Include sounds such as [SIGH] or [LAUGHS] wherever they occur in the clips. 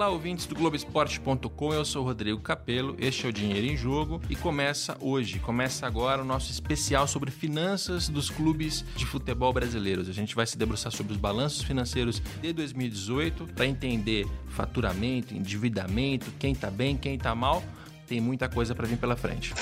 Olá, ouvintes do Globoesporte.com, eu sou o Rodrigo Capello, este é o Dinheiro em Jogo e começa hoje, começa agora o nosso especial sobre finanças dos clubes de futebol brasileiros. A gente vai se debruçar sobre os balanços financeiros de 2018 para entender faturamento, endividamento, quem tá bem, quem tá mal. Tem muita coisa para vir pela frente.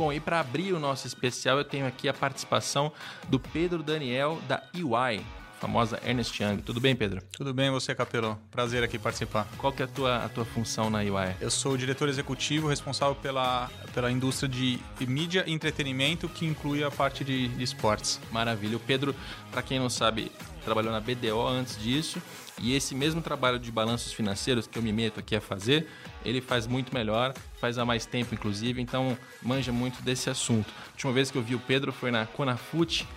Bom, e para abrir o nosso especial, eu tenho aqui a participação do Pedro Daniel da EY, famosa Ernest Young. Tudo bem, Pedro? Tudo bem, você, Capelão? Prazer aqui participar. Qual que é a tua, a tua função na EY? Eu sou o diretor executivo responsável pela, pela indústria de mídia e entretenimento, que inclui a parte de, de esportes. Maravilha. O Pedro, para quem não sabe, trabalhou na BDO antes disso. E esse mesmo trabalho de balanços financeiros que eu me meto aqui a fazer, ele faz muito melhor, faz há mais tempo, inclusive, então manja muito desse assunto. A última vez que eu vi o Pedro foi na Conafute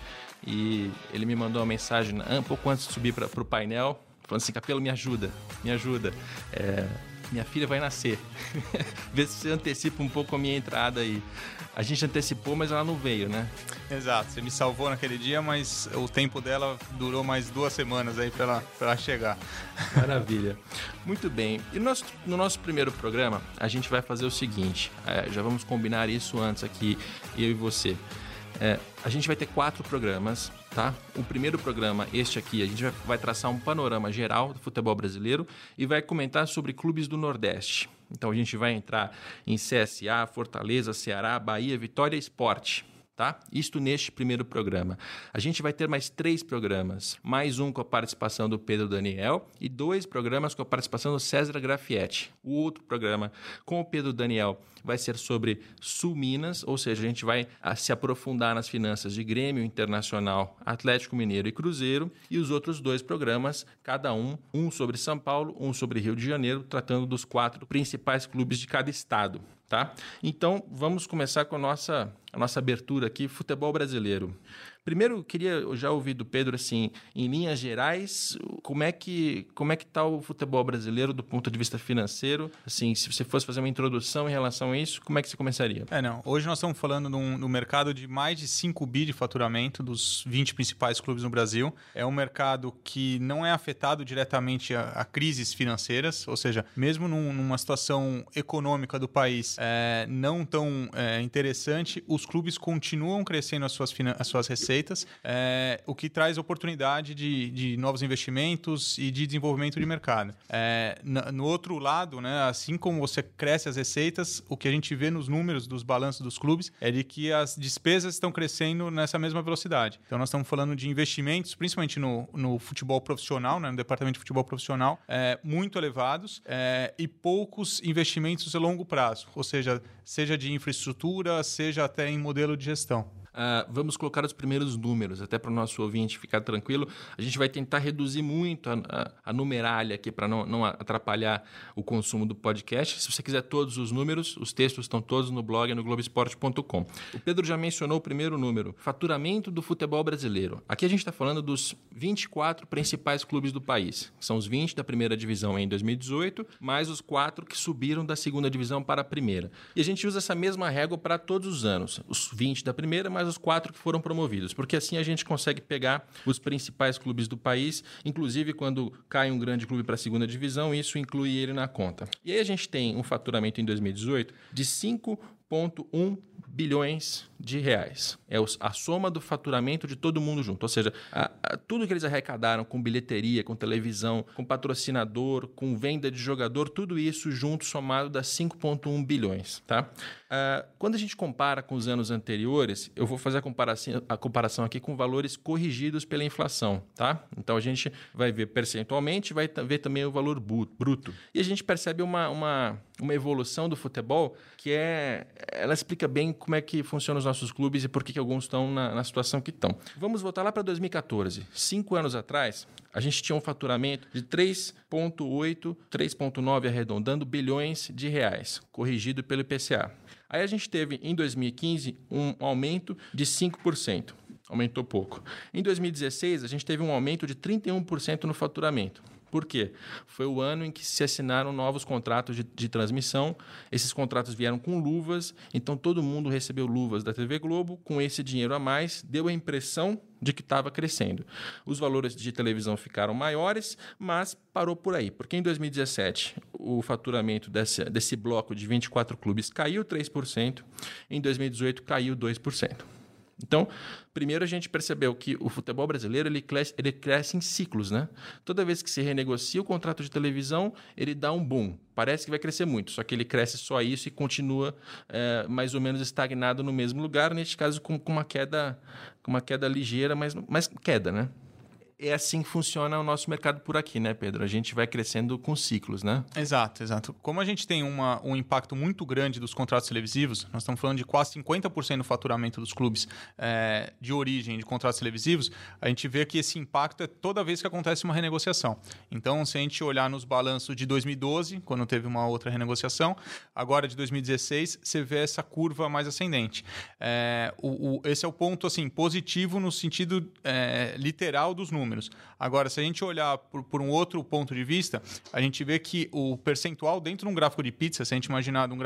e ele me mandou uma mensagem um pouco antes de subir para o painel, falando assim: Capelo, me ajuda, me ajuda. É, minha filha vai nascer. [LAUGHS] Vê se você antecipa um pouco a minha entrada aí. A gente antecipou, mas ela não veio, né? Exato, você me salvou naquele dia, mas o tempo dela durou mais duas semanas aí para ela, ela chegar. Maravilha. Muito bem. E no nosso, no nosso primeiro programa, a gente vai fazer o seguinte: é, já vamos combinar isso antes aqui, eu e você. É, a gente vai ter quatro programas, tá? O primeiro programa, este aqui, a gente vai, traçar um panorama geral do futebol brasileiro e vai comentar sobre clubes do Nordeste. Então a gente vai entrar em CSA, Fortaleza, Ceará, Bahia, Vitória Esporte tá? Isto neste primeiro programa. A gente vai ter mais três programas, mais um com a participação do Pedro Daniel e dois programas com a participação do César Grafietti. O outro programa com o Pedro Daniel vai ser sobre Sul Minas, ou seja, a gente vai ah, se aprofundar nas finanças de Grêmio Internacional, Atlético Mineiro e Cruzeiro, e os outros dois programas, cada um, um sobre São Paulo, um sobre Rio de Janeiro, tratando dos quatro principais clubes de cada estado. Tá? Então, vamos começar com a nossa, a nossa abertura aqui, futebol brasileiro. Primeiro, queria já ouvir do Pedro, assim, em linhas gerais, como é que como é que está o futebol brasileiro do ponto de vista financeiro? Assim, se você fosse fazer uma introdução em relação a isso, como é que você começaria? É, não. Hoje nós estamos falando no mercado de mais de 5 bi de faturamento dos 20 principais clubes no Brasil. É um mercado que não é afetado diretamente a, a crises financeiras, ou seja, mesmo num, numa situação econômica do país é, não tão é, interessante, os clubes continuam crescendo as suas, as suas receitas receitas, é, o que traz oportunidade de, de, novos investimentos e de desenvolvimento de mercado. É, no outro lado, né, assim como você cresce as receitas, o que a gente vê nos números dos balanços dos clubes é de que as despesas estão crescendo nessa mesma velocidade. Então, nós estamos falando de investimentos, principalmente no, no futebol profissional, né, no departamento de futebol profissional, é, muito elevados é, e poucos investimentos a longo prazo, ou seja, seja de infraestrutura, seja até em modelo de gestão. Uh, vamos colocar os primeiros números, até para o nosso ouvinte ficar tranquilo. A gente vai tentar reduzir muito a, a, a numeralha aqui para não, não atrapalhar o consumo do podcast. Se você quiser todos os números, os textos estão todos no blog no Globoesporte.com. O Pedro já mencionou o primeiro número: faturamento do futebol brasileiro. Aqui a gente está falando dos 24 principais clubes do país. São os 20 da primeira divisão em 2018, mais os quatro que subiram da segunda divisão para a primeira. E a gente usa essa mesma régua para todos os anos. Os 20 da primeira, mais os quatro que foram promovidos, porque assim a gente consegue pegar os principais clubes do país, inclusive quando cai um grande clube para a segunda divisão, isso inclui ele na conta. E aí a gente tem um faturamento em 2018 de 5,1 bilhões de reais. É a soma do faturamento de todo mundo junto. Ou seja, a, a, tudo que eles arrecadaram com bilheteria, com televisão, com patrocinador, com venda de jogador, tudo isso junto somado dá 5,1 bilhões. Tá? Uh, quando a gente compara com os anos anteriores, eu vou fazer a comparação, a comparação aqui com valores corrigidos pela inflação. Tá? Então a gente vai ver percentualmente, vai ver também o valor bruto. E a gente percebe uma, uma, uma evolução do futebol que é. Ela explica bem como é que funcionam os nossos clubes e por que, que alguns estão na, na situação que estão. Vamos voltar lá para 2014. Cinco anos atrás, a gente tinha um faturamento de 3,8, 3,9 arredondando bilhões de reais, corrigido pelo IPCA. Aí a gente teve em 2015 um aumento de 5%. Aumentou pouco. Em 2016, a gente teve um aumento de 31% no faturamento Por quê? Foi o ano em que se assinaram novos contratos de, de, transmissão. Esses contratos vieram com luvas, então todo mundo recebeu luvas da TV Globo. Com esse dinheiro a mais, deu a impressão de que estava crescendo. Os valores de televisão ficaram maiores, mas parou por aí, porque em 2017 o faturamento desse, desse bloco de 24 clubes caiu 3%, em 2018 caiu 2%. Então, primeiro a gente percebeu que o futebol brasileiro ele cresce, ele cresce em ciclos, né? Toda vez que se renegocia o contrato de televisão, ele dá um boom. Parece que vai crescer muito, só que ele cresce só isso e continua é, mais ou menos estagnado no mesmo lugar, neste caso com, com uma queda, com uma queda ligeira, mas, mas queda, né? É assim que funciona o nosso mercado por aqui, né, Pedro? A gente vai crescendo com ciclos, né? Exato, exato. Como a gente tem uma, um impacto muito grande dos contratos televisivos, nós estamos falando de quase 50% do faturamento dos clubes é, de origem de contratos televisivos, a gente vê que esse impacto é toda vez que acontece uma renegociação. Então, se a gente olhar nos balanços de 2012, quando teve uma outra renegociação, agora de 2016, você vê essa curva mais ascendente. É, o, o, esse é o ponto assim positivo no sentido é, literal dos números números. Agora, se a gente olhar por, por, um outro ponto de vista, a gente vê que o percentual dentro de um gráfico de pizza, se a gente imaginar um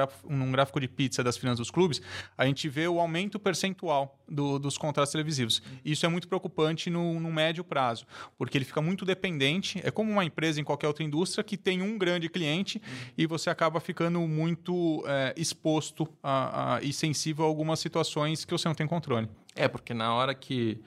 gráfico, de pizza das finanças dos clubes, a gente vê o aumento percentual do, dos contratos televisivos. Isso é muito preocupante no, no, médio prazo, porque ele fica muito dependente. É como uma empresa em qualquer outra indústria que tem um grande cliente e você acaba ficando muito é, exposto a, a, e sensível a algumas situações que você não tem controle. É, porque na hora que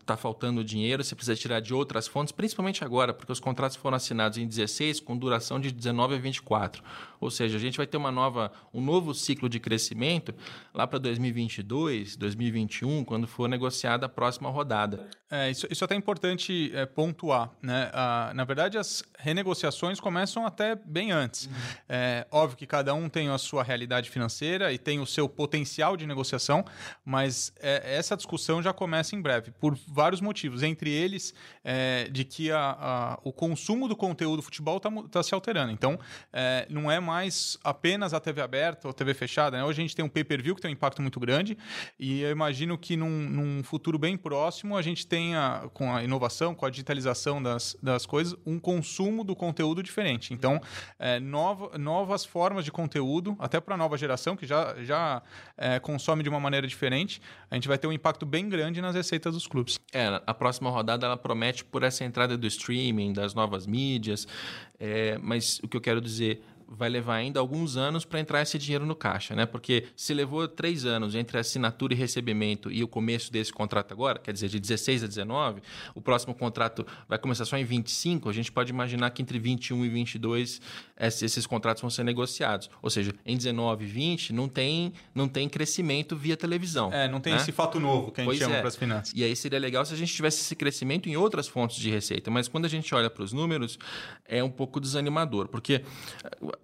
está faltando dinheiro, você precisa tirar de outras fontes, principalmente agora, porque os contratos foram assinados em 16 com duração de 19 a 24. Ou seja, a gente vai ter uma nova, um novo ciclo de crescimento lá para 2022, 2021, quando for negociada a próxima rodada. É, isso, isso é até importante é, pontuar. Né? Ah, na verdade, as renegociações começam até bem antes. Uhum. É, óbvio que cada um tem a sua realidade financeira e tem o seu potencial de negociação, mas é, essa discussão já começa em breve, por vários motivos. Entre eles, é, de que a, a, o consumo do conteúdo do futebol está tá se alterando. Então, é, não é mais apenas a TV aberta ou TV fechada. Né? Hoje a gente tem um pay-per-view que tem um impacto muito grande e eu imagino que num, num, futuro bem próximo a gente tenha, com a inovação, com a digitalização das, das coisas, um consumo do conteúdo diferente. Então, é, nova, novas formas de conteúdo, até para a nova geração, que já, já é, consome de uma maneira diferente, a gente vai ter um impacto bem grande nas receitas dos clubes. É, a próxima rodada ela promete por essa entrada do streaming, das novas mídias, é, mas o que eu quero dizer vai levar ainda alguns anos para entrar esse dinheiro no caixa, né? Porque se levou três anos entre a assinatura e recebimento e o começo desse contrato agora, quer dizer, de 16 a 19, o próximo contrato vai começar só em 25, a gente pode imaginar que entre 21 e 22 esses contratos vão ser negociados. Ou seja, em 19 e 20 não tem, não tem crescimento via televisão. É, não tem né? esse fato novo que a gente pois chama é. para as finanças. E aí seria legal se a gente tivesse esse crescimento em outras fontes de receita, mas quando a gente olha para os números, é um pouco desanimador, porque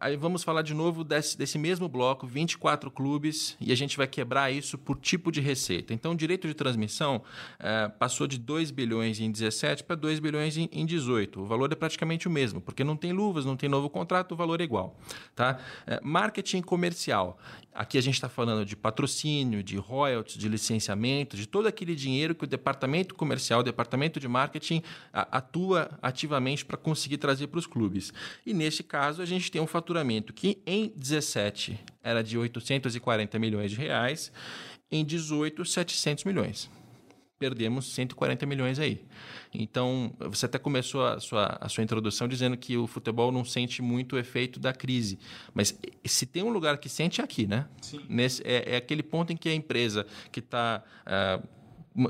Aí vamos falar de novo desse, desse mesmo bloco, 24 clubes, e a gente vai quebrar isso por tipo de receita. Então, direito de transmissão é, passou de 2 bilhões em 17 para 2 bilhões em, em 18. O valor é praticamente o mesmo, porque não tem luvas, não tem novo contrato, o valor é igual. Tá? É, marketing comercial. Aqui a gente está falando de patrocínio, de royalties, de licenciamento, de todo aquele dinheiro que o departamento comercial, o departamento de marketing atua ativamente para conseguir trazer para os clubes. E neste caso, a gente tem um faturamento que em 17 era de 840 milhões de reais, em 18, 700 milhões perdemos 140 milhões aí. Então, você até começou a sua, a sua introdução dizendo que o futebol não sente muito o efeito da crise. Mas se tem um lugar que sente é aqui, né? Sim. Nesse, é, é aquele ponto em que a empresa que está. Uh, ah,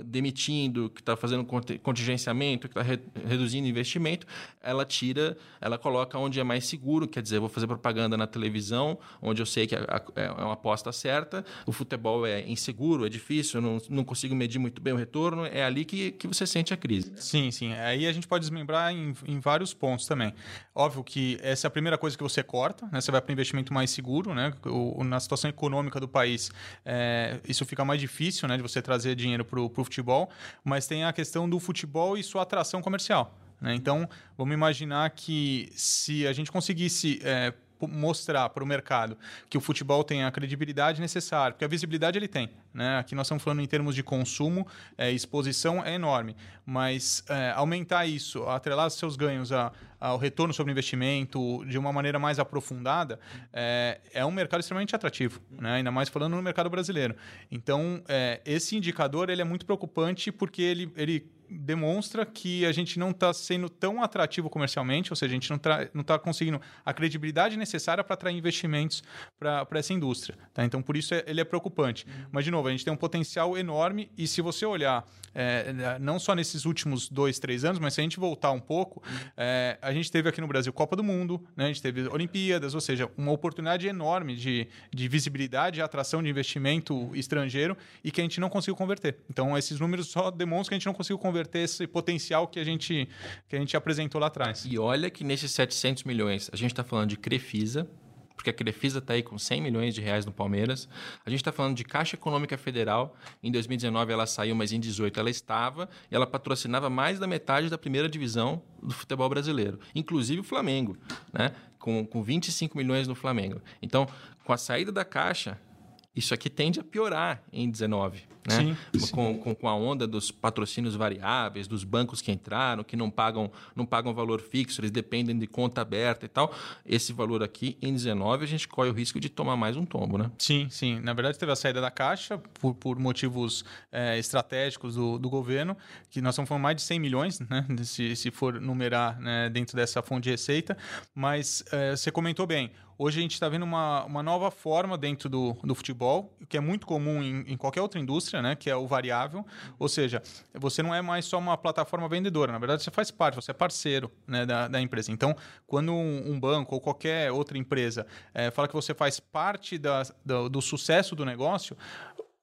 demitindo, que está fazendo contingenciamento, que está re reduzindo investimento, ela tira, ela coloca onde é mais seguro, quer dizer, vou fazer propaganda na televisão, onde eu sei que é, é uma aposta certa, o futebol é inseguro, é difícil, eu não, não consigo medir muito bem o retorno, é ali que, que você sente a crise. Sim, sim. Aí a gente pode desmembrar em, em vários pontos também. Óbvio que essa é a primeira coisa que você corta, né? você vai para o investimento mais seguro, né? O, na situação econômica do país, é, isso fica mais difícil né? de você trazer dinheiro para o para o futebol, mas tem a questão do futebol e sua atração comercial. Né? Então, vamos imaginar que se a gente conseguisse é, mostrar para o mercado que o futebol tem a credibilidade necessária, porque a visibilidade ele tem. Né? Aqui nós estamos falando em termos de consumo, é, exposição é enorme, mas é, aumentar isso, atrelar seus ganhos a, ao retorno sobre investimento de uma maneira mais aprofundada, é, é um mercado extremamente atrativo, né? ainda mais falando no mercado brasileiro. Então, é, esse indicador ele é muito preocupante porque ele, ele demonstra que a gente não está sendo tão atrativo comercialmente, ou seja, a gente não está conseguindo a credibilidade necessária para atrair investimentos para essa indústria. Tá? Então, por isso, é, ele é preocupante. Uhum. Mas, de novo, a gente tem um potencial enorme e se você olhar, é, não só nesses últimos dois, três anos, mas se a gente voltar um pouco, uhum. é, a gente teve aqui no Brasil Copa do Mundo, né? a gente teve Olimpíadas, ou seja, uma oportunidade enorme de, de visibilidade e atração de investimento estrangeiro e que a gente não conseguiu converter. Então, esses números só demonstram que a gente não conseguiu converter converter esse potencial que a gente, que a gente apresentou lá atrás. E olha que nesses 700 milhões, a gente está falando de Crefisa, porque a Crefisa está aí com 100 milhões de reais no Palmeiras. A gente está falando de Caixa Econômica Federal. Em 2019 ela saiu, mas em 2018 ela estava e ela patrocinava mais da metade da primeira divisão do futebol brasileiro, inclusive o Flamengo, né? com, com 25 milhões no Flamengo. Então, com a saída da Caixa, isso aqui tende a piorar em 19. Né? Sim, com, com, com, a onda dos patrocínios variáveis, dos bancos que entraram, que não pagam, não pagam valor fixo, eles dependem de conta aberta e tal. Esse valor aqui, em 19, a gente corre o risco de tomar mais um tombo, né? Sim, sim. Na verdade, teve a saída da Caixa por, por motivos é, estratégicos do, do governo, que nós estamos falando mais de 100 milhões, né? Se, se for numerar né, dentro dessa fonte de receita. Mas é, você comentou bem, Hoje a gente está vendo uma, uma nova forma dentro do, do futebol, que é muito comum em, em qualquer outra indústria, né? que é o variável. Ou seja, você não é mais só uma plataforma vendedora, na verdade você faz parte, você é parceiro né, da, da empresa. Então, quando um, um, banco ou qualquer outra empresa é, fala que você faz parte da, do, do sucesso do negócio,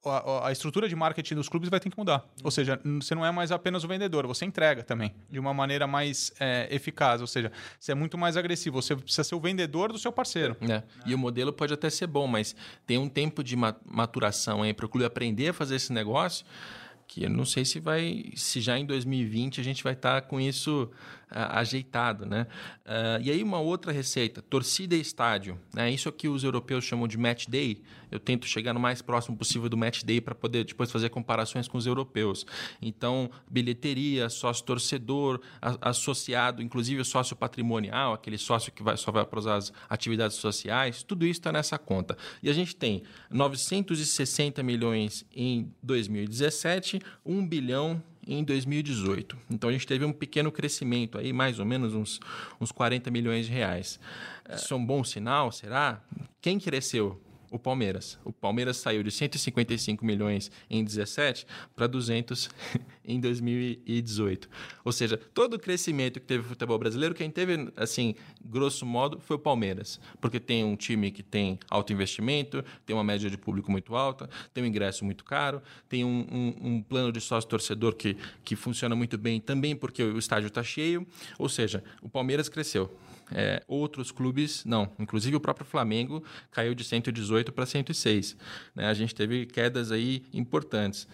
a, a, estrutura de marketing dos clubes vai ter que mudar. Ou seja, você não é mais apenas o vendedor, você entrega também de uma maneira mais é, eficaz. Ou seja, você é muito mais agressivo, você precisa ser o vendedor do seu parceiro. É. E o modelo pode até ser bom, mas tem um tempo de maturação para o clube aprender a fazer esse negócio que eu não sei se vai, se já em 2020 a gente vai estar tá com isso ajeitado, né? Uh, e aí uma outra receita, torcida e estádio, né? Isso que os europeus chamam de match day. Eu tento chegar no mais próximo possível do match day para poder depois fazer comparações com os europeus. Então, bilheteria, sócio torcedor, associado, inclusive o sócio patrimonial, aquele sócio que vai, só vai para as atividades sociais, tudo isso está nessa conta. E a gente tem 960 milhões em 2017 1 bilhão em 2018. Então a gente teve um pequeno crescimento aí, mais ou menos uns, uns 40 milhões de reais. Isso é um bom sinal, será? Quem cresceu? O Palmeiras. O Palmeiras saiu de 155 milhões em 17 para 200 em 2018. Ou seja, todo o crescimento que teve o futebol brasileiro, quem teve, assim, grosso modo, foi o Palmeiras. Porque tem um time que tem alto investimento, tem uma média de público muito alta, tem um ingresso muito caro, tem um, um, um plano de sócio-torcedor que, que funciona muito bem também porque o estádio está cheio. Ou seja, o Palmeiras cresceu. É, outros clubes, não. Inclusive o próprio Flamengo caiu de 118 para 106. Né? A gente teve quedas aí importantes.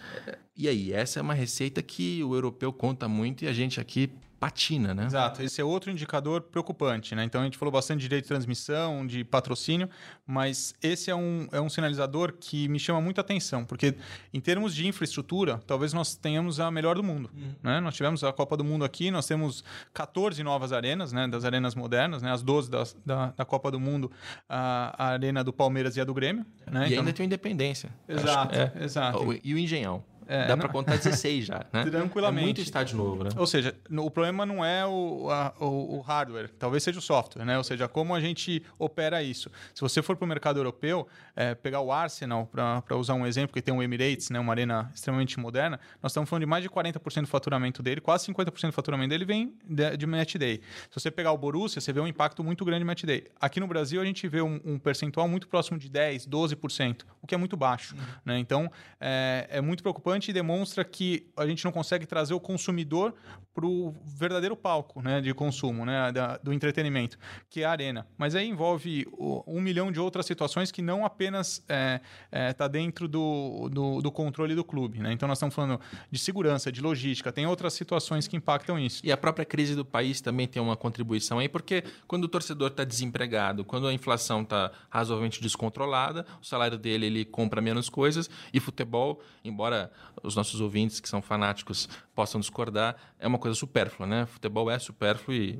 E aí, essa é uma receita que o europeu conta muito e a gente aqui patina, né? Exato. Esse é outro indicador preocupante, né? Então a gente falou bastante de direito de transmissão, de patrocínio, mas esse é um, é um sinalizador que me chama muita atenção, porque em termos de infraestrutura, talvez nós tenhamos a melhor do mundo, uhum. né? Nós tivemos a Copa do Mundo aqui, nós temos 14 novas arenas, né? Das arenas modernas, né? As 12 das, da, da Copa do Mundo, a, a arena do Palmeiras e a do Grêmio, né? E então... ainda tem o Independência. Exato, é. exato. E o Engenhão. É, Dá para contar 16 já, né? [LAUGHS] Tranquilamente. É muito estádio novo, né? Ou seja, o problema não é o, a, o, o, hardware, talvez seja o software, né? Ou seja, como a gente opera isso. Se você for para o mercado europeu, é, pegar o Arsenal, para usar um exemplo, que tem o Emirates, né? uma arena extremamente moderna, nós estamos falando de mais de 40% do faturamento dele, quase 50% do faturamento dele vem de, de match day. Se você pegar o Borussia, você vê um impacto muito grande de match day. Aqui no Brasil, a gente vê um, um percentual muito próximo de 10%, 12%, o que é muito baixo. Uhum. Né? Então, é, é muito preocupante e demonstra que a gente não consegue trazer o consumidor para o verdadeiro palco né, de consumo, né, da, do entretenimento, que é a arena. Mas aí envolve um milhão de outras situações que não apenas está é, é, tá dentro do, do, do, controle do clube. Né? Então nós estamos falando de segurança, de logística, tem outras situações que impactam isso. E a própria crise do país também tem uma contribuição aí, porque quando o torcedor está desempregado, quando a inflação está razoavelmente descontrolada, o salário dele ele ele compra menos coisas. E futebol, embora os nossos ouvintes que são fanáticos possam discordar, é uma coisa supérflua, né? Futebol é supérfluo e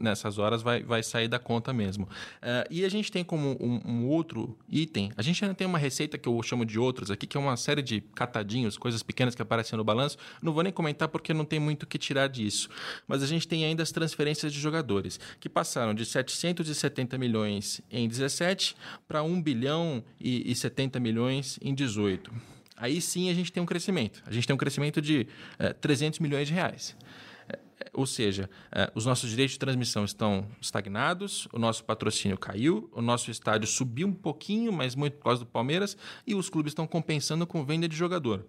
nessas horas vai, vai sair da conta mesmo. Uh, e a gente tem como um, um, outro item, a gente ainda tem uma receita que eu chamo de outros aqui, que é uma série de catadinhos, coisas pequenas que aparecem no balanço. Não vou nem comentar porque não tem muito o que tirar disso. Mas a gente tem ainda as transferências de jogadores, que passaram de 770 milhões em 17 para 1 bilhão e, e 70 milhões em 18. Aí sim a gente tem um crescimento. A gente tem um crescimento de uh, 300 milhões de reais. Ou seja, eh, os nossos direitos de transmissão estão estagnados, o nosso patrocínio caiu, o nosso estádio subiu um pouquinho, mas muito por causa do Palmeiras, e os clubes estão compensando com venda de jogador.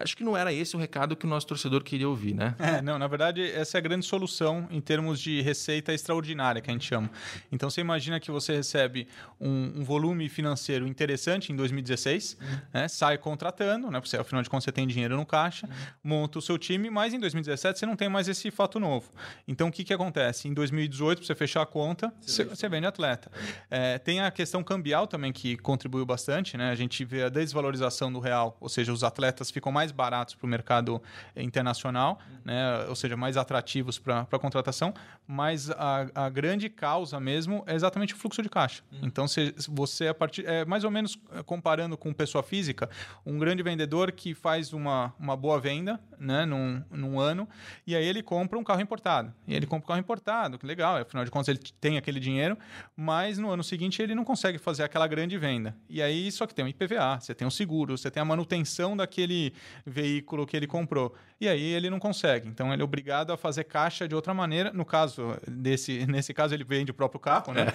Acho que não era esse o recado que o nosso torcedor queria ouvir, né? É, não, na verdade, essa é a grande solução em termos de receita extraordinária, que a gente chama. Então, você imagina que você recebe um, um volume financeiro interessante em 2016, uhum. né? sai contratando, né? Porque, afinal de contas, você tem dinheiro no caixa, uhum. monta o seu time, mas em 2017 você não tem mais esse fato novo. Então, o que, que acontece? Em 2018, para você fechar a conta, você, você vende atleta. É, tem a questão cambial também, que contribuiu bastante, né? A gente vê a desvalorização do real, ou seja, os atletas ficam mais mais baratos para o mercado internacional, né? ou seja, mais atrativos para a contratação, mas a, a, grande causa mesmo é exatamente o fluxo de caixa. Uhum. Então, se, você, a partir, é, mais ou menos é, comparando com pessoa física, um grande vendedor que faz uma, uma boa venda né? num, num ano, e aí ele compra um carro importado. E ele compra um carro importado, que legal, afinal de contas ele tem aquele dinheiro, mas no ano seguinte ele não consegue fazer aquela grande venda. E aí só que tem o IPVA, você tem o seguro, você tem a manutenção daquele veículo que ele comprou. E aí ele não consegue. Então ele é obrigado a fazer caixa de outra maneira. No caso desse, [LAUGHS] nesse caso ele vende o próprio carro, né?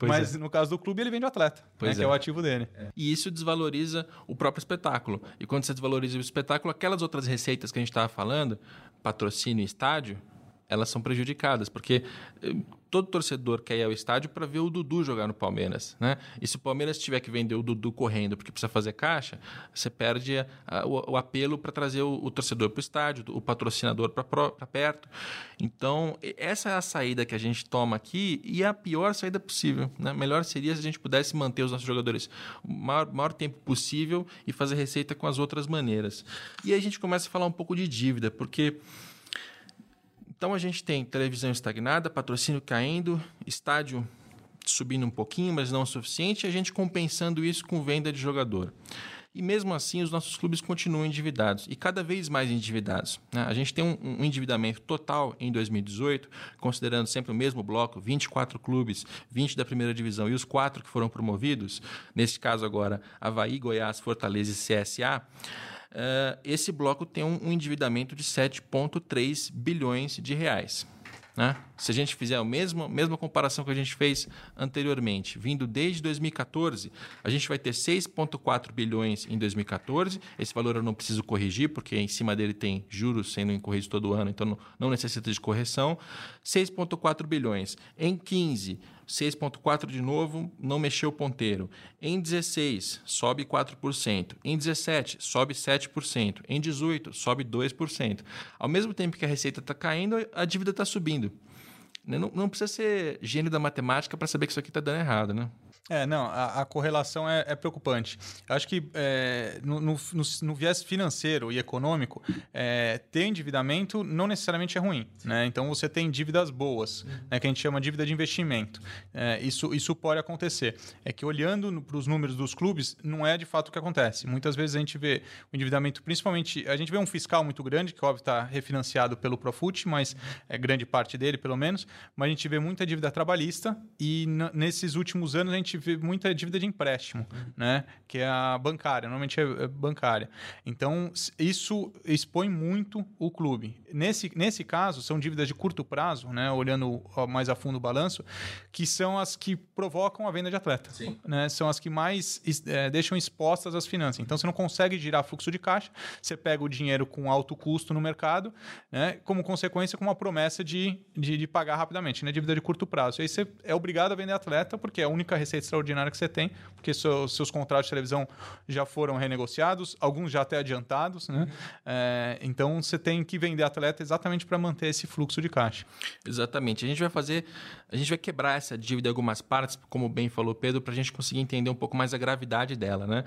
É. [LAUGHS] Mas é. no caso do clube ele vende o atleta, né? que é. é o ativo dele. É. E isso desvaloriza o próprio espetáculo. E quando você desvaloriza o espetáculo, aquelas outras receitas que a gente estava falando, patrocínio e estádio, elas são prejudicadas, porque eh, todo torcedor quer ir ao estádio para ver o Dudu jogar no Palmeiras, né? E se o Palmeiras tiver que vender o Dudu correndo porque precisa fazer caixa, você perde a, o, o, apelo para trazer o, o torcedor para o estádio, o patrocinador para perto. Então, essa é a saída que a gente toma aqui e é a pior saída possível. Né? Melhor seria se a gente pudesse manter os nossos jogadores o maior, maior tempo possível e fazer receita com as outras maneiras. E aí a gente começa a falar um pouco de dívida, porque então a gente tem televisão estagnada, patrocínio caindo, estádio subindo um pouquinho, mas não o suficiente, e a gente compensando isso com venda de jogador. E mesmo assim, os nossos clubes continuam endividados e cada vez mais endividados. Né? A gente tem um, um, endividamento total em 2018, considerando sempre o mesmo bloco: 24 clubes, 20 da primeira divisão e os quatro que foram promovidos, nesse caso agora, Havaí, Goiás, Fortaleza e CSA. Uh, esse bloco tem um, um endividamento de 7,3 bilhões de reais. Né? Se a gente fizer a mesma, mesma comparação que a gente fez anteriormente, vindo desde 2014, a gente vai ter 6,4 bilhões em 2014. Esse valor eu não preciso corrigir, porque em cima dele tem juros sendo incorridos todo ano, então não, não necessita de correção. 6,4 bilhões. Em 15, 6,4 de novo, não mexeu o ponteiro. Em 16, sobe 4%. Em 17, sobe 7%. Em 18, sobe 2%. Ao mesmo tempo que a receita está caindo, a dívida está subindo. Não, não, precisa ser gênio da matemática para saber que isso aqui está dando errado, né? É, não, a, a correlação é, é, preocupante. Eu acho que é, no, no, no, no, viés financeiro e econômico, é, ter endividamento não necessariamente é ruim. Né? Então, você tem dívidas boas, né, que a gente chama de dívida de investimento. É, isso, isso pode acontecer. É que olhando para os números dos clubes, não é de fato o que acontece. Muitas vezes a gente vê o endividamento, principalmente, a gente vê um fiscal muito grande, que óbvio está refinanciado pelo Profut, mas é grande parte dele, pelo menos, mas a gente vê muita dívida trabalhista e nesses últimos anos a gente gente vê muita dívida de empréstimo, uhum. né? Que é a bancária, normalmente é, é bancária. Então, isso expõe muito o clube. Nesse, nesse caso, são dívidas de curto prazo, né? Olhando mais a fundo o balanço, que são as que provocam a venda de atleta. Sim. Né? São as que mais é, deixam expostas as finanças. Então, você não consegue girar fluxo de caixa, você pega o dinheiro com alto custo no mercado, né? Como consequência, com uma promessa de, de, de pagar rapidamente, né? Dívida de curto prazo. E aí você é obrigado a vender atleta, porque é a única receita extraordinária que você tem, porque seus, seus contratos de televisão já foram renegociados, alguns já até adiantados, né? É, então você tem que vender atleta exatamente para manter esse fluxo de caixa. Exatamente. A gente vai fazer, a gente vai quebrar essa dívida em algumas partes, como bem falou Pedro, para a gente conseguir entender um pouco mais a gravidade dela, né?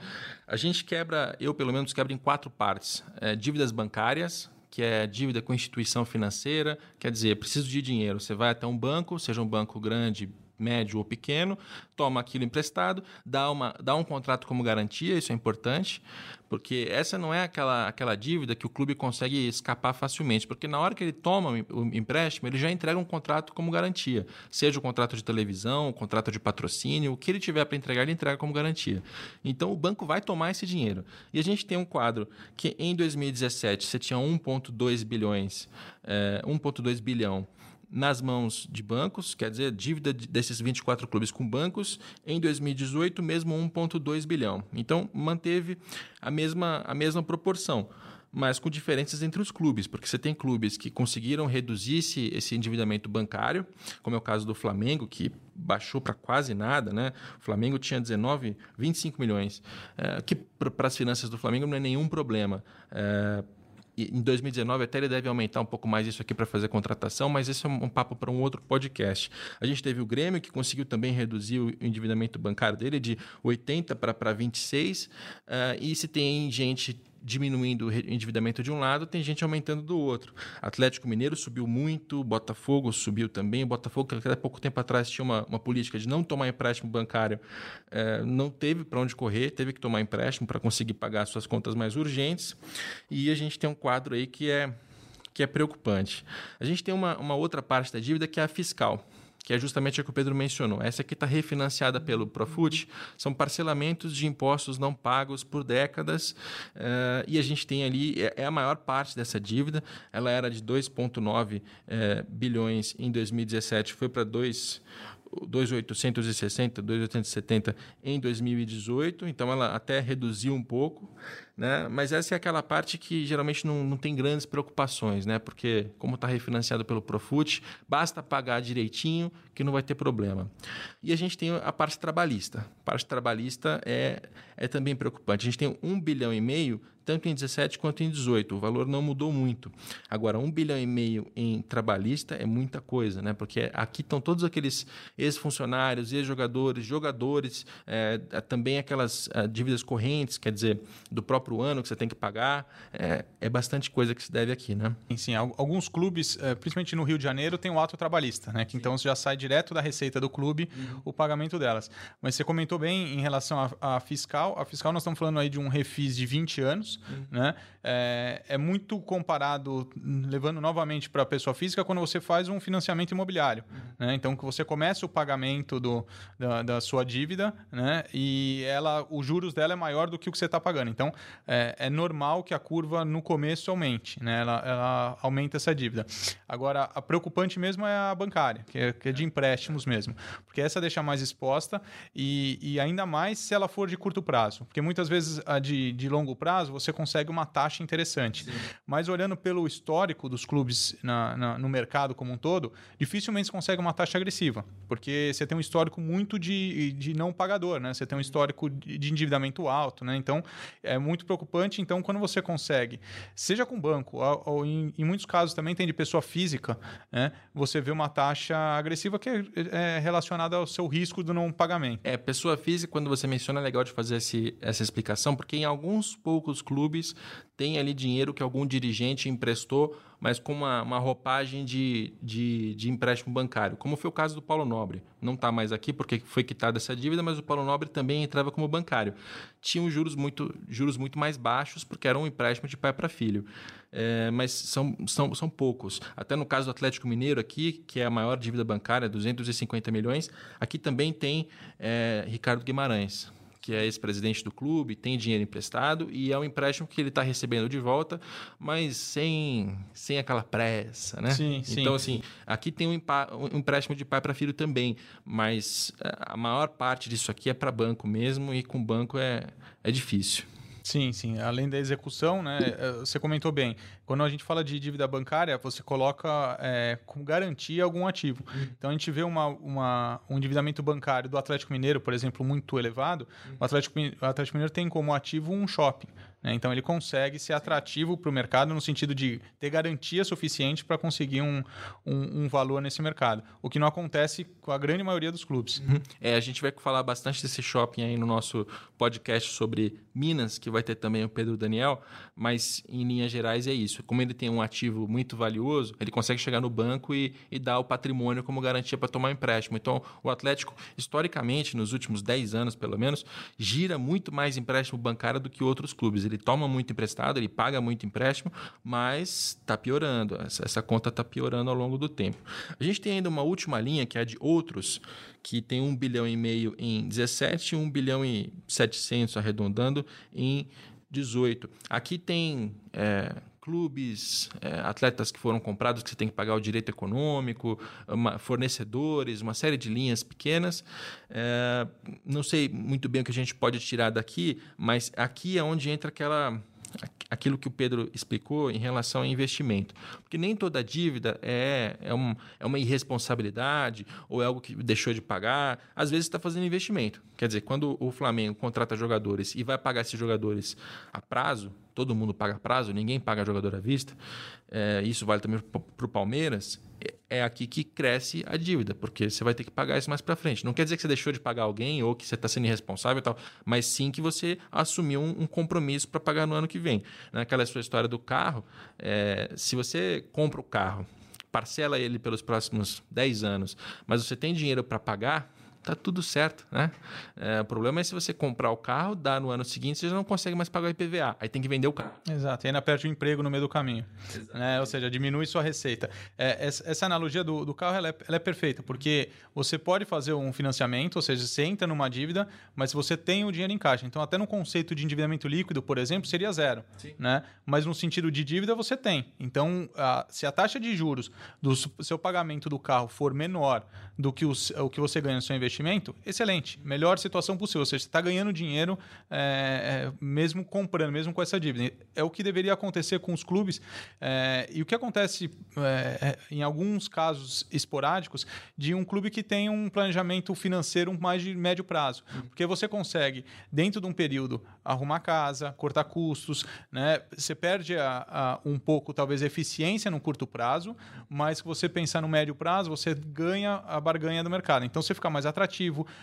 A gente quebra, eu pelo menos quebro em quatro partes: é, dívidas bancárias, que é dívida com instituição financeira, quer dizer, preciso de dinheiro. Você vai até um banco, seja um banco grande, médio ou pequeno, toma aquilo emprestado, dá, uma, dá um contrato como garantia, isso é importante, porque essa não é aquela, aquela dívida que o clube consegue escapar facilmente, porque na hora que ele toma o empréstimo, ele já entrega um contrato como garantia, seja o contrato de televisão, o contrato de patrocínio, o que ele tiver para entregar, ele entrega como garantia. Então o banco vai tomar esse dinheiro. E a gente tem um quadro que em 2017 você tinha 1,2 bilhões, é, 1,2 bilhão nas mãos de bancos, quer dizer, dívida desses 24 clubes com bancos, em 2018, mesmo 1,2 bilhão. Então, manteve a mesma, a mesma proporção, mas com diferenças entre os clubes, porque você tem clubes que conseguiram reduzir esse, esse endividamento bancário, como é o caso do Flamengo, que baixou para quase nada, né? O Flamengo tinha 19, 25 milhões, é, que para as finanças do Flamengo não é nenhum problema. É, em 2019 até ele deve aumentar um pouco mais isso aqui para fazer contratação, mas esse é um, papo para um outro podcast. A gente teve o Grêmio que conseguiu também reduzir o endividamento bancário dele de 80 para 26, uh, e se tem gente diminuindo o endividamento de um lado, tem gente aumentando do outro. Atlético Mineiro subiu muito, Botafogo subiu também. O Botafogo, que até pouco tempo atrás tinha uma, uma política de não tomar empréstimo bancário, é, não teve para onde correr, teve que tomar empréstimo para conseguir pagar suas contas mais urgentes. E a gente tem um quadro aí que é, que é preocupante. A gente tem uma, uma outra parte da dívida que é a fiscal que é justamente a que o Pedro mencionou. Essa aqui está refinanciada pelo Profut, são parcelamentos de impostos não pagos por décadas, uh, e a gente tem ali, é, é, a maior parte dessa dívida, ela era de 2,9 uh, eh, bilhões em 2017, foi para 2 2,860, 2,870 em 2018, então ela até reduziu um pouco, né? mas essa é aquela parte que geralmente não, não tem grandes preocupações, né? porque como está refinanciado pelo Profut, basta pagar direitinho que não vai ter problema. E a gente tem a parte trabalhista. A parte trabalhista é, é também preocupante. A gente tem um bilhão e meio tanto em 17 quanto em 18. O valor não mudou muito. Agora, um bilhão e meio em trabalhista é muita coisa, né? Porque aqui estão todos aqueles ex-funcionários, ex-jogadores, jogadores, é, também aquelas é, dívidas correntes, quer dizer, do próprio ano que você tem que pagar. É, é bastante coisa que se deve aqui, né? Sim, sim. Alguns clubes, é, principalmente no Rio de Janeiro, tem o ato trabalhista, né? Que então já sai direto da receita do clube uhum. o pagamento delas. Mas você comentou bem em relação à fiscal. A fiscal, nós estamos falando aí de um refis de 20 anos uhum. né? É, é, muito comparado, levando novamente para a pessoa física, quando você faz um financiamento imobiliário. Uhum. Né? Então, que você começa o pagamento do, da, da, sua dívida né? e ela, os juros dela é maior do que o que você está pagando. Então, é, é, normal que a curva no começo aumente, né? ela, ela aumenta essa dívida. Agora, a preocupante mesmo é a bancária, que é, que é de empréstimos mesmo, porque essa deixa mais exposta e, e ainda mais se ela for de curto prazo, porque muitas vezes a de, de longo prazo você você consegue uma taxa interessante. Sim. Mas olhando pelo histórico dos clubes na, na, no mercado como um todo, dificilmente você consegue uma taxa agressiva, porque você tem um histórico muito de, de não pagador, né? Você tem um histórico de endividamento alto, né? Então, é muito preocupante. Então, quando você consegue, seja com banco, ou, em, em, muitos casos também tem de pessoa física, né? Você vê uma taxa agressiva que é, é relacionada ao seu risco do não pagamento. É, pessoa física, quando você menciona, é legal de fazer esse, essa explicação, porque em alguns poucos clubes tem ali dinheiro que algum dirigente emprestou, mas com uma, uma roupagem de, de, de, empréstimo bancário, como foi o caso do Paulo Nobre. Não está mais aqui porque foi quitada essa dívida, mas o Paulo Nobre também entrava como bancário. Tinham juros muito, juros muito mais baixos, porque era um empréstimo de pai para filho. É, mas são, são, são poucos. Até no caso do Atlético Mineiro aqui, que é a maior dívida bancária, 250 milhões, aqui também tem é, Ricardo Guimarães que é ex-presidente do clube, tem dinheiro emprestado e é um empréstimo que ele está recebendo de volta, mas sem, sem aquela pressa, né? Sim, sim. Então, assim, aqui tem um, um empréstimo de pai para filho também, mas eh, a maior parte disso aqui é para banco mesmo e com banco é, é difícil. Sim, sim. Além da execução, né? É, você comentou bem. Quando a gente fala de dívida bancária, você coloca é, com garantia algum ativo. Uhum. Então a gente vê uma, uma, um endividamento bancário do Atlético Mineiro, por exemplo, muito elevado. Uhum. O, Atlético, o Atlético Mineiro tem como ativo um shopping. Né? Então ele consegue ser atrativo para o mercado no sentido de ter garantia suficiente para conseguir um, um, um, valor nesse mercado. O que não acontece com a grande maioria dos clubes. Uhum. É, a gente vai falar bastante desse shopping aí no nosso podcast sobre Minas, que vai ter também o Pedro Daniel, mas em linhas gerais é isso. Como ele tem um ativo muito valioso, ele consegue chegar no banco e, e dar o patrimônio como garantia para tomar um empréstimo. Então, o Atlético, historicamente, nos últimos 10 anos pelo menos, gira muito mais empréstimo bancário do que outros clubes. Ele ele toma muito emprestado, ele paga muito empréstimo, mas está piorando. Essa, essa conta está piorando ao longo do tempo. A gente tem ainda uma última linha, que é a de outros, que tem 1 bilhão e meio em 17 e 1 bilhão e 700, arredondando, em 18. Aqui tem é, clubes, é, atletas que foram comprados que você tem que pagar o direito econômico, uma, fornecedores, uma série de linhas pequenas. É, não sei muito bem o que a gente pode tirar daqui, mas aqui é onde entra aquela aquilo que o Pedro explicou em relação ao investimento. Porque nem toda dívida é, é, um, é uma irresponsabilidade ou é algo que deixou de pagar. Às vezes está fazendo investimento. Quer dizer, quando o Flamengo contrata jogadores e vai pagar esses jogadores a prazo, todo mundo paga prazo, ninguém paga jogador à vista, é, isso vale também para o Palmeiras, é, aqui que cresce a dívida, porque você vai ter que pagar isso mais para frente. Não quer dizer que você deixou de pagar alguém ou que você está sendo irresponsável e tal, mas sim que você assumiu um, um compromisso para pagar no ano que vem. Naquela sua história do carro, é, se você compra o carro, parcela ele pelos próximos 10 anos, mas você tem dinheiro para pagar, tá tudo certo, né? É, o problema é se você comprar o carro, dá no ano seguinte, você já não consegue mais pagar o IPVA. Aí tem que vender o carro. Exato, e ainda perde o emprego no meio do caminho. Né? Ou seja, diminui sua receita. É, essa, analogia do, do carro ela é, ela é, perfeita, porque você pode fazer um financiamento, ou seja, você entra numa dívida, mas você tem o dinheiro em caixa. Então, até no conceito de endividamento líquido, por exemplo, seria zero. Sim. Né? Mas no sentido de dívida, você tem. Então, a, se a taxa de juros do seu pagamento do carro for menor do que o, o que você ganha no seu investimento, investimento, excelente. Melhor situação possível. Ou seja, você está ganhando dinheiro é, é, mesmo comprando, mesmo com essa dívida. É o que deveria acontecer com os clubes. É, e o que acontece é, é, em alguns casos esporádicos de um clube que tem um planejamento financeiro mais de médio prazo. Porque você consegue, dentro de um período, arrumar casa, cortar custos, né? Você perde a, a, um pouco, talvez, eficiência no curto prazo, mas se você pensar no médio prazo, você ganha a barganha do mercado. Então você fica mais atrativo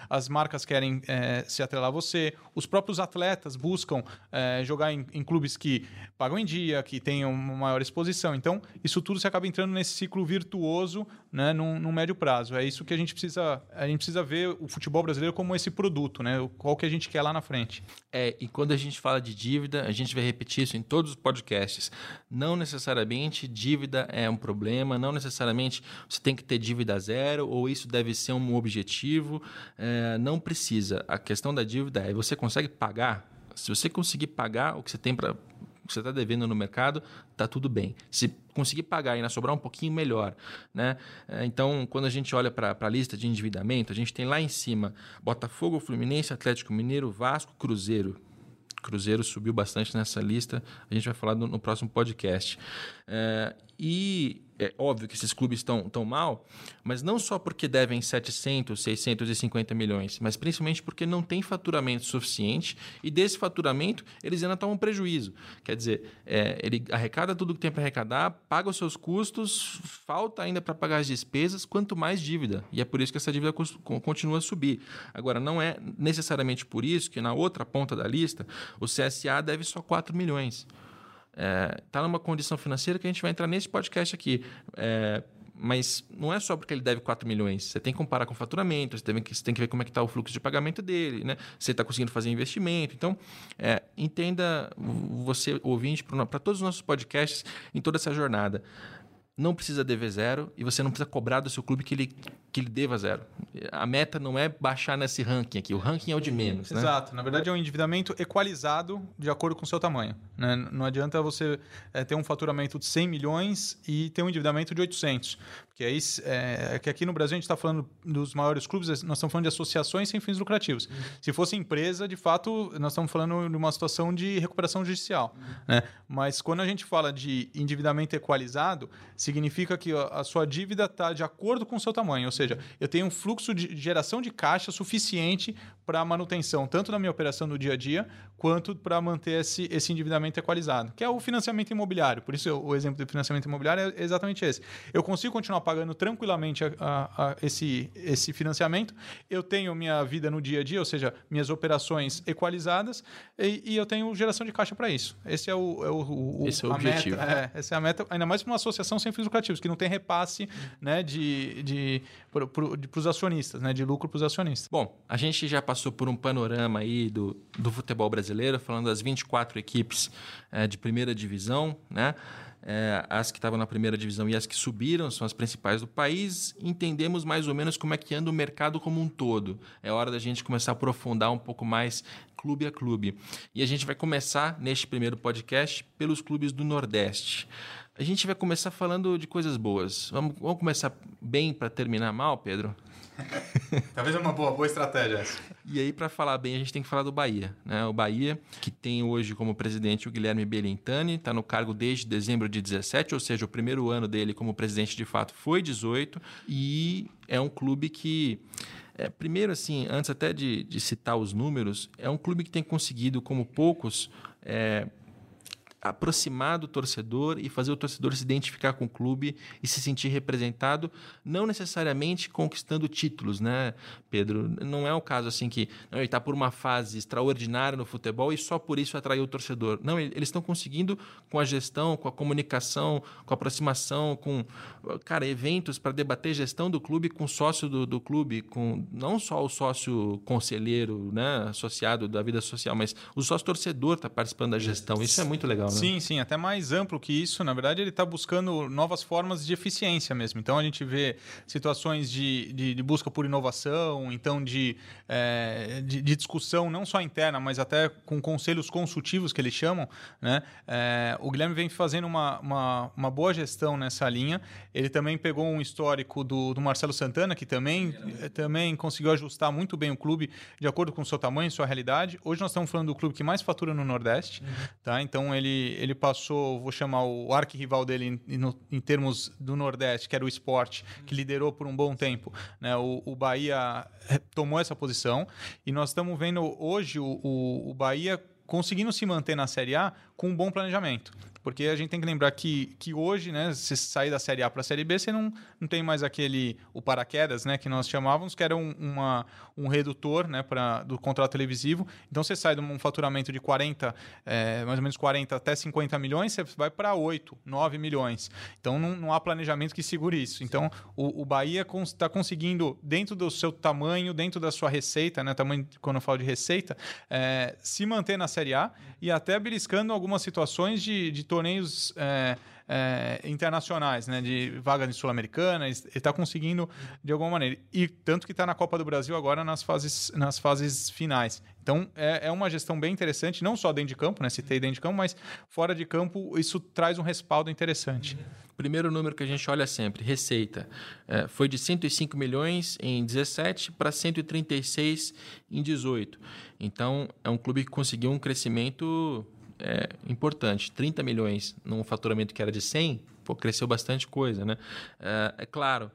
as marcas querem é, se atrelar a você, os próprios atletas buscam é, jogar em, em, clubes que pagam em dia, que tenham uma maior exposição. Então, isso tudo se acaba entrando nesse ciclo virtuoso né, no, no médio prazo. É isso que a gente precisa. A gente precisa ver o futebol brasileiro como esse produto, né? Qual que a gente quer lá na frente. É, e quando a gente fala de dívida, a gente vai repetir isso em todos os podcasts. Não necessariamente dívida é um problema, não necessariamente você tem que ter dívida zero, ou isso deve ser um objetivo é, não precisa. A questão da dívida é você consegue pagar. Se você conseguir pagar o que você tem para você está devendo no mercado, está tudo bem. Se conseguir pagar e ainda sobrar um pouquinho, melhor. Né? É, então, quando a gente olha para a lista de endividamento, a gente tem lá em cima Botafogo, Fluminense, Atlético Mineiro, Vasco, Cruzeiro. Cruzeiro subiu bastante nessa lista, a gente vai falar no, no próximo podcast. É, e é óbvio que esses clubes estão tão mal, mas não só porque devem 700, 650 milhões, mas principalmente porque não tem faturamento suficiente e desse faturamento eles ainda tomam prejuízo. Quer dizer, é, ele arrecada tudo que tem para arrecadar, paga os seus custos, falta ainda para pagar as despesas, quanto mais dívida. E é por isso que essa dívida continua a subir. Agora, não é necessariamente por isso que na outra ponta da lista o CSA deve só 4 milhões está é, tá numa condição financeira que a gente vai entrar nesse podcast aqui. É, mas não é só porque ele deve 4 milhões. Você tem que comparar com o faturamento, você tem que, você tem que ver como é que está o fluxo de pagamento dele, né? Você está conseguindo fazer investimento. Então, é, entenda você, ouvinte, para todos os nossos podcasts, em toda essa jornada. Não precisa dever zero e você não precisa cobrar do seu clube que ele, que ele deva zero. A meta não é baixar nesse ranking aqui, o ranking é o de menos. Né? Exato, na verdade é um endividamento equalizado de acordo com o seu tamanho. Né? Não adianta você é, ter um faturamento de 100 milhões e ter um endividamento de 800. Porque aí, é, é que aqui no Brasil a gente está falando dos maiores clubes, nós estamos falando de associações sem fins lucrativos. Uhum. Se fosse empresa, de fato, nós estamos falando de uma situação de recuperação judicial. Uhum. Né? Mas quando a gente fala de endividamento equalizado, significa que a sua dívida está de acordo com o seu tamanho. Ou seja, eu tenho um fluxo de geração de caixa suficiente para a manutenção, tanto da minha operação no dia a dia, quanto para manter esse, esse endividamento equalizado, que é o financiamento imobiliário. Por isso, eu, o exemplo do financiamento imobiliário é exatamente esse. Eu consigo continuar pagando tranquilamente a, a, a esse, esse financiamento, eu tenho minha vida no dia a dia, ou seja, minhas operações equalizadas, e, e eu tenho geração de caixa para isso. Esse é o, é o, o, esse é o objetivo. Meta, é, essa é a meta, ainda mais para uma associação sem fins lucrativos, que não tem repasse né, de, de, para os acionistas, né, de lucro para os acionistas. Bom, a gente já passou por um panorama aí do, do futebol brasileiro, falando das 24 equipes é, de primeira divisão, né? É, as que estavam na primeira divisão e as que subiram são as principais do país. Entendemos mais ou menos como é que anda o mercado como um todo. É hora da gente começar a aprofundar um pouco mais clube a clube. E a gente vai começar neste primeiro podcast pelos clubes do Nordeste. A gente vai começar falando de coisas boas. Vamos, vamos começar bem para terminar mal, Pedro? [LAUGHS] Talvez é uma boa, boa estratégia essa. E aí, para falar bem, a gente tem que falar do Bahia. Né? O Bahia, que tem hoje como presidente o Guilherme Belintani, está no cargo desde dezembro de 17, ou seja, o primeiro ano dele como presidente de fato foi 18, e é um clube que. É, primeiro, assim, antes até de, de, citar os números, é um clube que tem conseguido, como poucos, é, aproximar do torcedor e fazer o torcedor se identificar com o clube e se sentir representado, não necessariamente conquistando títulos, né, Pedro? Não é o caso assim que não, ele está por uma fase extraordinária no futebol e só por isso atraiu o torcedor. Não, eles estão conseguindo com a gestão, com a comunicação, com a aproximação, com cara, eventos para debater gestão do clube com sócio do, do clube, com não só o sócio conselheiro, né, associado da vida social, mas o sócio torcedor está participando da gestão. Isso é muito legal. Né? Sim, sim, até mais amplo que isso. Na verdade, ele está buscando novas formas de eficiência mesmo. Então, a gente vê situações de, de, de busca por inovação, então de, é, de, de, discussão não só interna, mas até com conselhos consultivos que eles chamam. Né? É, o Guilherme vem fazendo uma, uma, uma, boa gestão nessa linha. Ele também pegou um histórico do, do Marcelo Santana, que também, é, também conseguiu ajustar muito bem o clube de acordo com o seu tamanho e sua realidade. Hoje nós estamos falando do clube que mais fatura no Nordeste. Uhum. Tá? Então, ele ele, passou, vou chamar o arquirrival dele em, em, termos do Nordeste, que era o esporte, que liderou por um bom tempo. Né? O, o Bahia tomou essa posição e nós estamos vendo hoje o, o, o Bahia conseguindo se manter na Série A com um bom planejamento. Porque a gente tem que lembrar que, que hoje, né, se sair da Série A para a Série B, você não, não tem mais aquele o paraquedas, né, que nós chamávamos, que era um, uma, um redutor, né, pra, do contrato televisivo. Então você sai de um faturamento de 40, é, mais ou menos 40 até 50 milhões, você vai para 8, 9 milhões. Então não, não há planejamento que segure isso. Então o, o Bahia está conseguindo, dentro do seu tamanho, dentro da sua receita, né, tamanho quando eu falo de receita, é, se manter na Série A e até beliscando algumas situações de, de torneios é, é, internacionais, né, de vaga de sul-americana, ele está conseguindo de alguma maneira. E tanto que está na Copa do Brasil agora nas fases, nas fases finais. Então é, é, uma gestão bem interessante, não só dentro de campo, né, citei dentro de campo, mas fora de campo isso traz um respaldo interessante. Primeiro número que a gente olha sempre, receita. É, foi de 105 milhões em 17 para 136 em 18. Então, é um clube que conseguiu um crescimento é, importante. 30 milhões num faturamento que era de 100, pô, cresceu bastante coisa, né? É, é claro,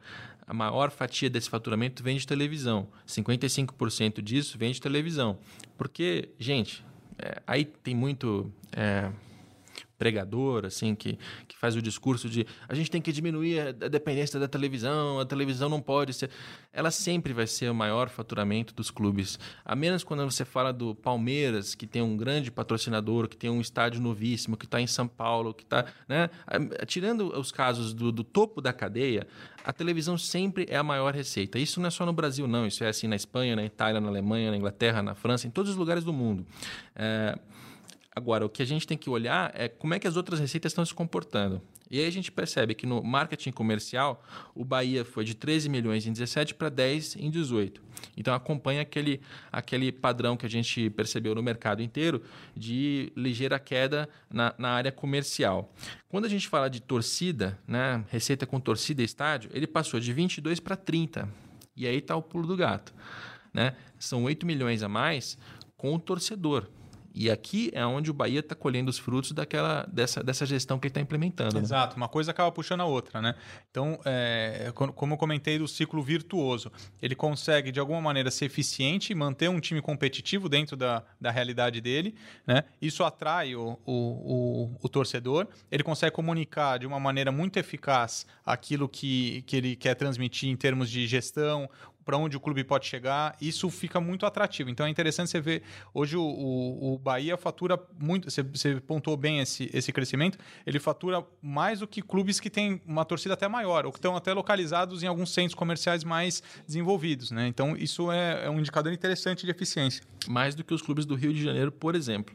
a maior fatia desse faturamento vem de televisão. 55% disso vem de televisão. Porque, gente, é, aí tem muito é, pregador, assim, que, que faz o discurso de a gente tem que diminuir a, dependência da televisão, a televisão não pode ser. Ela sempre vai ser o maior faturamento dos clubes. A menos quando você fala do Palmeiras, que tem um grande patrocinador, que tem um estádio novíssimo, que está em São Paulo, que está. Né? Tirando os casos do, do topo da cadeia, a televisão sempre é a maior receita. Isso não é só no Brasil, não. Isso é assim na Espanha, na Itália, na Alemanha, na Inglaterra, na França, em todos os lugares do mundo. É, Agora, o que a gente tem que olhar é como é que as outras receitas estão se comportando. E aí a gente percebe que no marketing comercial, o Bahia foi de 13 milhões em 17 para 10 em 18. Então acompanha aquele, aquele padrão que a gente percebeu no mercado inteiro de ligeira queda na, na área comercial. Quando a gente fala de torcida, né, receita com torcida e estádio, ele passou de 22 para 30. E aí está o pulo do gato. Né? São 8 milhões a mais com o torcedor. E aqui é onde o Bahia está colhendo os frutos daquela, dessa, dessa gestão que ele está implementando. Né? Exato, né? uma coisa acaba puxando a outra, né? Então, é, como eu comentei do ciclo virtuoso, ele consegue de alguma maneira ser eficiente manter um time competitivo dentro da, da realidade dele, né? Isso atrai o, o, o, o torcedor, ele consegue comunicar de uma maneira muito eficaz aquilo que, que ele quer transmitir em termos de gestão, para onde o clube pode chegar, isso fica muito atrativo. Então é interessante você ver, hoje o, o, o Bahia fatura muito, você, você pontuou bem esse, esse crescimento, ele fatura mais do que clubes que têm uma torcida até maior, ou que estão até localizados em alguns centros comerciais mais desenvolvidos. Né? Então isso é, é um indicador interessante de eficiência. Mais do que os clubes do Rio de Janeiro, por exemplo.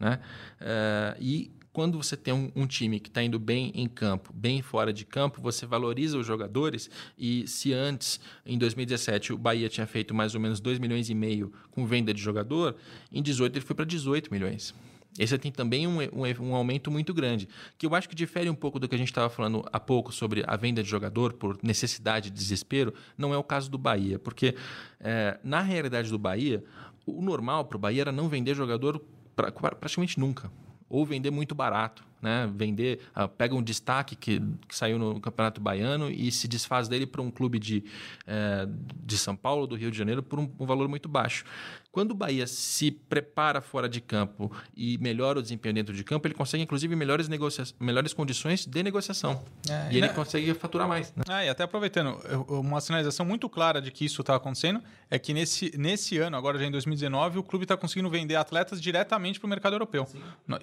Né? É, e quando você tem um, um time que está indo bem em campo, bem fora de campo, você valoriza os jogadores. E se antes, em 2017, o Bahia tinha feito mais ou menos 2 milhões e meio com venda de jogador, em 18 ele foi para 18 milhões. Esse tem também um, um, um, aumento muito grande, que eu acho que difere um pouco do que a gente estava falando há pouco sobre a venda de jogador por necessidade de desespero. Não é o caso do Bahia, porque é, na realidade do Bahia, o normal para o Bahia era não vender jogador pra, praticamente nunca ou vender muito barato né? Vender, uh, pega um destaque que, que, saiu no Campeonato Baiano e se desfaz dele para um clube de, uh, de São Paulo, do Rio de Janeiro, por um, um, valor muito baixo. Quando o Bahia se prepara fora de campo e melhora o desempenho dentro de campo, ele consegue, inclusive, melhores, negocia melhores condições de negociação. É, e, e ele né? consegue faturar mais. Né? Ah, e até aproveitando, uma sinalização muito clara de que isso está acontecendo é que nesse, nesse ano, agora já em 2019, o clube está conseguindo vender atletas diretamente para o mercado europeu.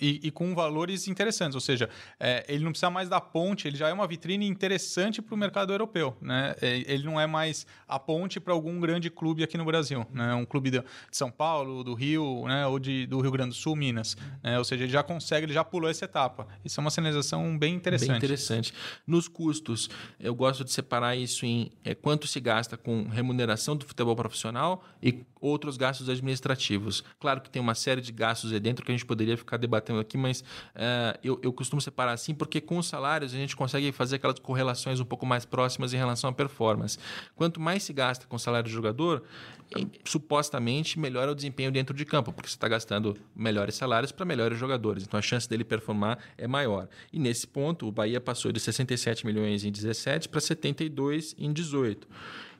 E, e com valores interessantes ou seja, é, ele não precisa mais da ponte, ele já é uma vitrine interessante para o mercado europeu. Né? É, ele não é mais a ponte para algum grande clube aqui no Brasil, né? um clube de São Paulo, do Rio, né? ou de, do Rio Grande do Sul, Minas. Né? Ou seja, ele já consegue, ele já pulou essa etapa. Isso é uma sinalização bem interessante. Bem interessante. Nos custos, eu gosto de separar isso em é, quanto se gasta com remuneração do futebol profissional e outros gastos administrativos. Claro que tem uma série de gastos aí dentro que a gente poderia ficar debatendo aqui, mas é, eu, eu costumo separar assim porque com os salários a gente consegue fazer aquelas correlações um pouco mais próximas em relação à performance. Quanto mais se gasta com o salário do jogador, supostamente melhora o desempenho dentro de campo, porque você está gastando melhores salários para melhores jogadores. Então a chance dele performar é maior. E nesse ponto, o Bahia passou de 67 milhões em 17 para 72 em 18.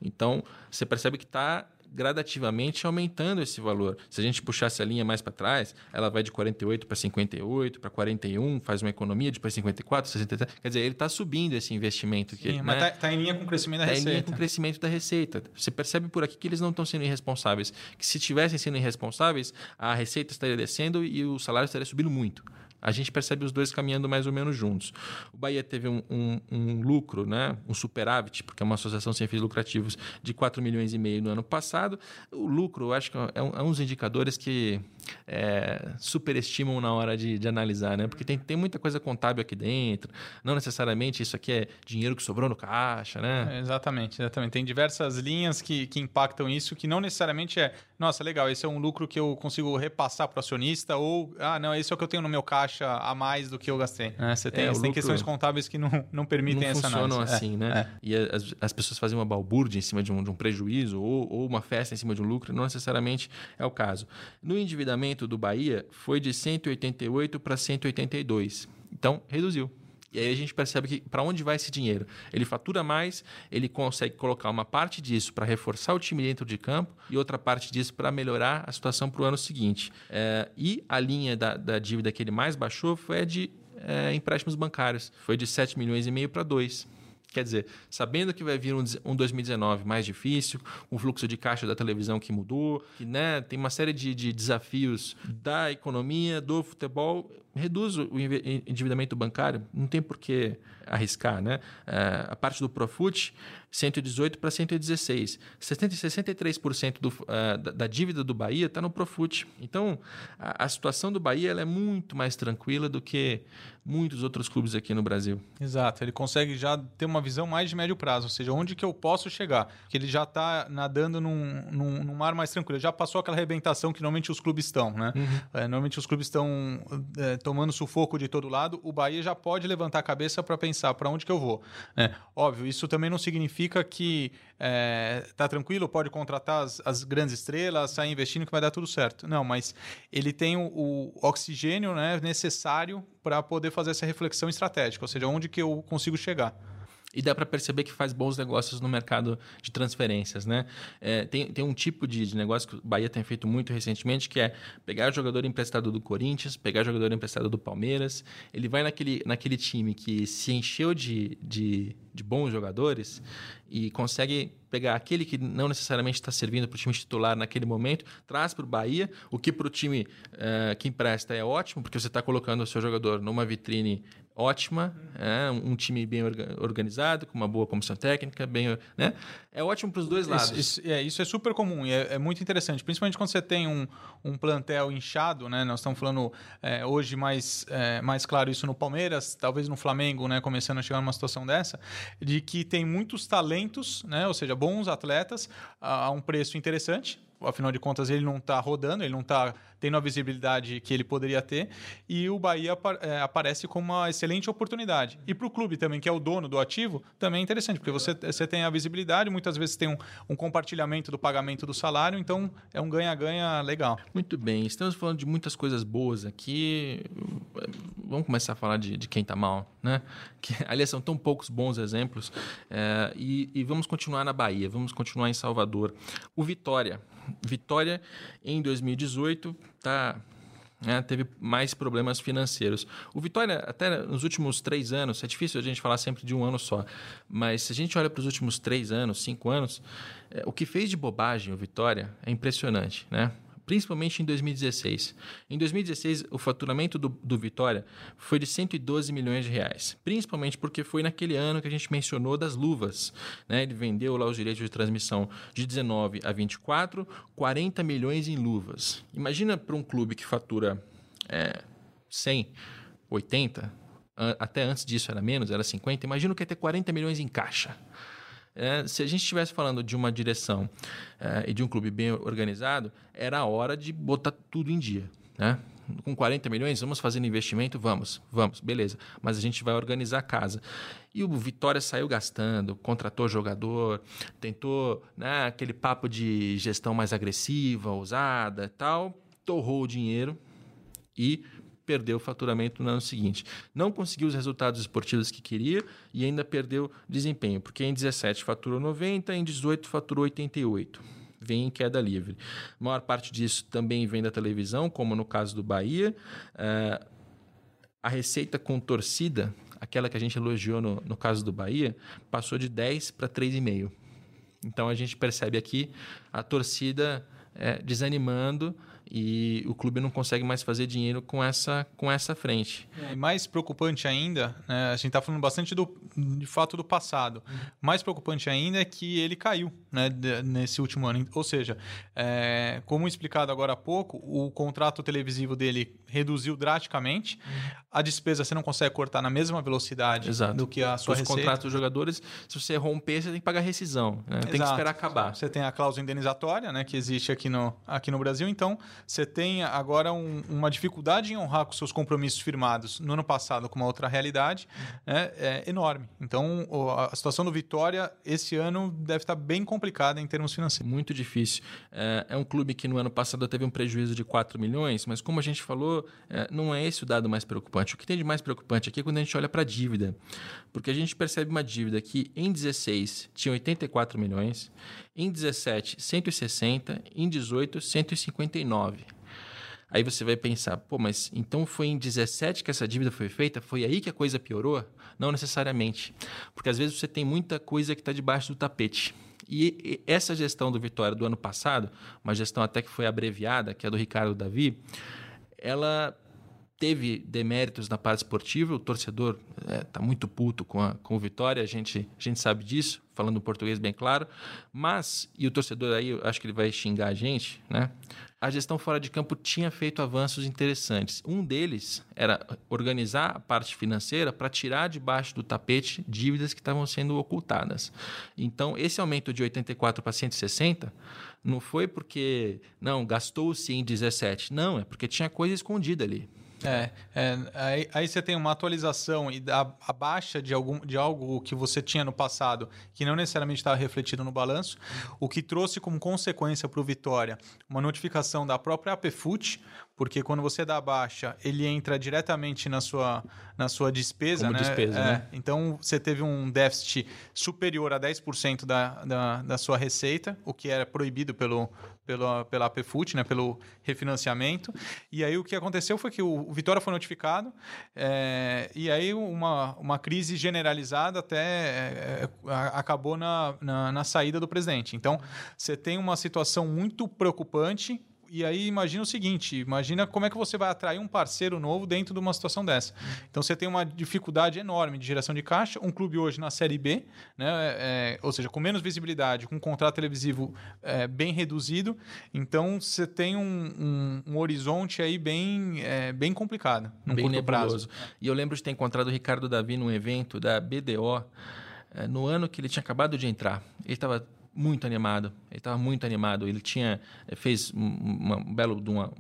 Então você percebe que está gradativamente aumentando esse valor. Se a gente puxar essa linha mais para trás, ela vai de 48 para 58, para 41, faz uma economia, depois 54, 63. Quer dizer, ele está subindo esse investimento. Sim, que, mas está né? tá em linha com o crescimento da tá receita. Está em linha com o crescimento da receita. Você percebe por aqui que eles não estão sendo irresponsáveis. Que se tivessem sendo irresponsáveis, a receita estaria descendo e o salário estaria subindo muito a gente percebe os dois caminhando mais ou menos juntos. O Bahia teve um, um, um, lucro, né? um superávit, porque é uma associação sem fins lucrativos, de 4 milhões e meio no ano passado. O lucro, eu acho que é um, é um dos indicadores que é, superestimam na hora de, de, analisar, né? porque tem, tem muita coisa contábil aqui dentro, não necessariamente isso aqui é dinheiro que sobrou no caixa. Né? É, exatamente, exatamente. Tem diversas linhas que, que impactam isso, que não necessariamente é, nossa, legal, esse é um lucro que eu consigo repassar para o acionista, ou, ah, não, esse é o que eu tenho no meu caixa a mais do que eu gastei. É, você tem, é, você tem questões contábeis que não, não permitem não essa análise. funcionam assim, é, né? É. E as, as pessoas fazem uma balbúrdia em cima de um, de um prejuízo ou, ou uma festa em cima de um lucro, não necessariamente é o caso. No endividamento do Bahia, foi de 188 para 182. Então, reduziu. E aí a gente percebe que para onde vai esse dinheiro? Ele fatura mais, ele consegue colocar uma parte disso para reforçar o time dentro de campo e outra parte disso para melhorar a situação para o ano seguinte. É, e a linha da, da, dívida que ele mais baixou foi a de é, empréstimos bancários. Foi de 7 milhões e meio para 2. Quer dizer, sabendo que vai vir um, um 2019 mais difícil, o fluxo de caixa da televisão que mudou, que né, tem uma série de, de desafios da economia, do futebol, reduz o endividamento bancário, não tem por que arriscar, né? É, a parte do Profut, 118 para 116. 60, 63% do, uh, da, da, dívida do Bahia está no Profut. Então, a, a, situação do Bahia é muito mais tranquila do que muitos outros clubes aqui no Brasil. Exato, ele consegue já ter uma visão mais de médio prazo, ou seja, onde que eu posso chegar. Que ele já está nadando num, num, num, mar mais tranquilo, ele já passou aquela arrebentação que normalmente os clubes estão, né? Uhum. É, normalmente os clubes estão é, tomando sufoco de todo lado, o Bahia já pode levantar a cabeça para pensar para onde que eu vou. É, óbvio, isso também não significa que é, tá tranquilo, pode contratar as, as, grandes estrelas, sair investindo que vai dar tudo certo. Não, mas ele tem o, o oxigênio né, necessário para poder fazer essa reflexão estratégica, ou seja, onde que eu consigo chegar. E dá para perceber que faz bons negócios no mercado de transferências, né? É, tem, tem um tipo de, de, negócio que o Bahia tem feito muito recentemente, que é pegar jogador emprestado do Corinthians, pegar jogador emprestado do Palmeiras. Ele vai naquele, naquele time que se encheu de, de, de bons jogadores e consegue pegar aquele que não necessariamente está servindo para o time titular naquele momento, traz para o Bahia, o que para o time uh, que empresta é ótimo, porque você está colocando o seu jogador numa vitrine ótima, é, um time bem organizado, com uma boa comissão técnica, bem, né? É ótimo para os dois lados. Isso, isso, é, isso é super comum e é, é, muito interessante, principalmente quando você tem um, um plantel inchado, né? Nós estamos falando é, hoje mais, é, mais claro isso no Palmeiras, talvez no Flamengo, né? Começando a chegar numa situação dessa, de que tem muitos talentos, né? Ou seja, bons atletas a, a um preço interessante, afinal de contas ele não está rodando, ele não está tendo a visibilidade que ele poderia ter, e o Bahia é, aparece como uma excelente oportunidade. E para o clube também, que é o dono do ativo, também é interessante, porque você, você tem a visibilidade, muitas vezes tem um, um compartilhamento do pagamento do salário, então é um ganha-ganha legal. Muito bem, estamos falando de muitas coisas boas aqui. Vamos começar a falar de, de quem está mal, né? Que, aliás, são tão poucos bons exemplos. É, e, e vamos continuar na Bahia, vamos continuar em Salvador. O Vitória Vitória, em 2018, tá, né, teve mais problemas financeiros. O Vitória, até nos últimos três anos, é difícil a gente falar sempre de um ano só, mas se a gente olha para os últimos três anos, cinco anos, é, o que fez de bobagem o Vitória é impressionante. Né? Principalmente em 2016. Em 2016, o faturamento do, do Vitória foi de 112 milhões de reais, principalmente porque foi naquele ano que a gente mencionou das luvas. Né? Ele vendeu lá os direitos de transmissão de 19 a 24, 40 milhões em luvas. Imagina para um clube que fatura é, 100, 80, até antes disso era menos, era 50, imagina que ia ter 40 milhões em caixa. É, se a gente estivesse falando de uma direção é, e de um clube bem organizado, era a hora de botar tudo em dia. Né? Com 40 milhões, vamos fazer investimento? Vamos, vamos, beleza. Mas a gente vai organizar a casa. E o Vitória saiu gastando, contratou jogador, tentou né, aquele papo de gestão mais agressiva, ousada e tal, torrou o dinheiro e perdeu o faturamento no ano seguinte. Não conseguiu os resultados esportivos que queria e ainda perdeu desempenho, porque em 17 faturou 90, em 18 faturou 88 vem em queda livre. A maior parte disso também vem da televisão, como no caso do Bahia. Uh, a receita com torcida, aquela que a gente elogiou no, no caso do Bahia, passou de 10 para 3,5. Então a gente percebe aqui a torcida é, desanimando e o clube não consegue mais fazer dinheiro com essa, com essa frente. É, mais preocupante ainda, né, a gente está falando bastante do, de fato do passado, uhum. mais preocupante ainda é que ele caiu né, nesse último ano. Ou seja, é, como explicado agora há pouco, o contrato televisivo dele reduziu drasticamente, uhum. a despesa você não consegue cortar na mesma velocidade Exato. do que a sua Os receita. contratos dos jogadores, se você romper, você tem que pagar rescisão, né? tem que esperar acabar. Você tem a cláusula indenizatória, né, que existe aqui no, aqui no Brasil, então você tem agora um, uma dificuldade em honrar com seus compromissos firmados no ano passado com uma outra realidade né, é enorme. Então, a situação do Vitória esse ano deve estar bem complicada em termos financeiros. Muito difícil. É, é um clube que no ano passado teve um prejuízo de 4 milhões, mas como a gente falou, é, não é esse o dado mais preocupante. O que tem de mais preocupante aqui é quando a gente olha para a dívida. Porque a gente percebe uma dívida que em 16 tinha 84 milhões, em 17, 160, em 18, 159. Aí você vai pensar, pô, mas então foi em 17 que essa dívida foi feita? Foi aí que a coisa piorou? Não necessariamente. Porque às vezes você tem muita coisa que está debaixo do tapete. E essa gestão do Vitória do ano passado, uma gestão até que foi abreviada, que é do Ricardo Davi, ela teve deméritos na parte esportiva, o torcedor está é, tá muito puto com, a, com o Vitória, a gente, a gente sabe disso, falando português bem claro, mas, e o torcedor aí, acho que ele vai xingar a gente, né? A gestão fora de campo tinha feito avanços interessantes. Um deles era organizar a parte financeira para tirar debaixo do tapete dívidas que estavam sendo ocultadas. Então, esse aumento de 84 para 160 não foi porque, não, gastou-se em 17. Não, é porque tinha coisa escondida ali. É, é aí, aí, você tem uma atualização e a, a, baixa de, algum, de algo que você tinha no passado que não necessariamente estava refletido no balanço, o que trouxe como consequência para o Vitória uma notificação da própria APFUT, porque quando você dá baixa, ele entra diretamente na sua, na sua despesa. Como né? despesa, é, né? Então, você teve um déficit superior a 10% da, da, da sua receita, o que era proibido pelo, pelo, pela APFUT, né? pelo refinanciamento. E aí, o que aconteceu foi que o, o Vitória foi notificado, é, e aí uma, uma crise generalizada até é, acabou na, na, na saída do presidente. Então, você tem uma situação muito preocupante e aí imagina o seguinte: imagina como é que você vai atrair um parceiro novo dentro de uma situação dessa. Então você tem uma dificuldade enorme de geração de caixa. Um clube hoje na Série B, né, é, ou seja, com menos visibilidade, com um contrato televisivo é, bem reduzido. Então você tem um, um, um horizonte aí bem, é, bem complicado, num bem curto nebuloso. prazo. E eu lembro de ter encontrado o Ricardo Davi num evento da BDO. É, no ano que ele tinha acabado de entrar, ele estava muito animado. Ele estava muito animado. Ele tinha eh, fez um belo de uma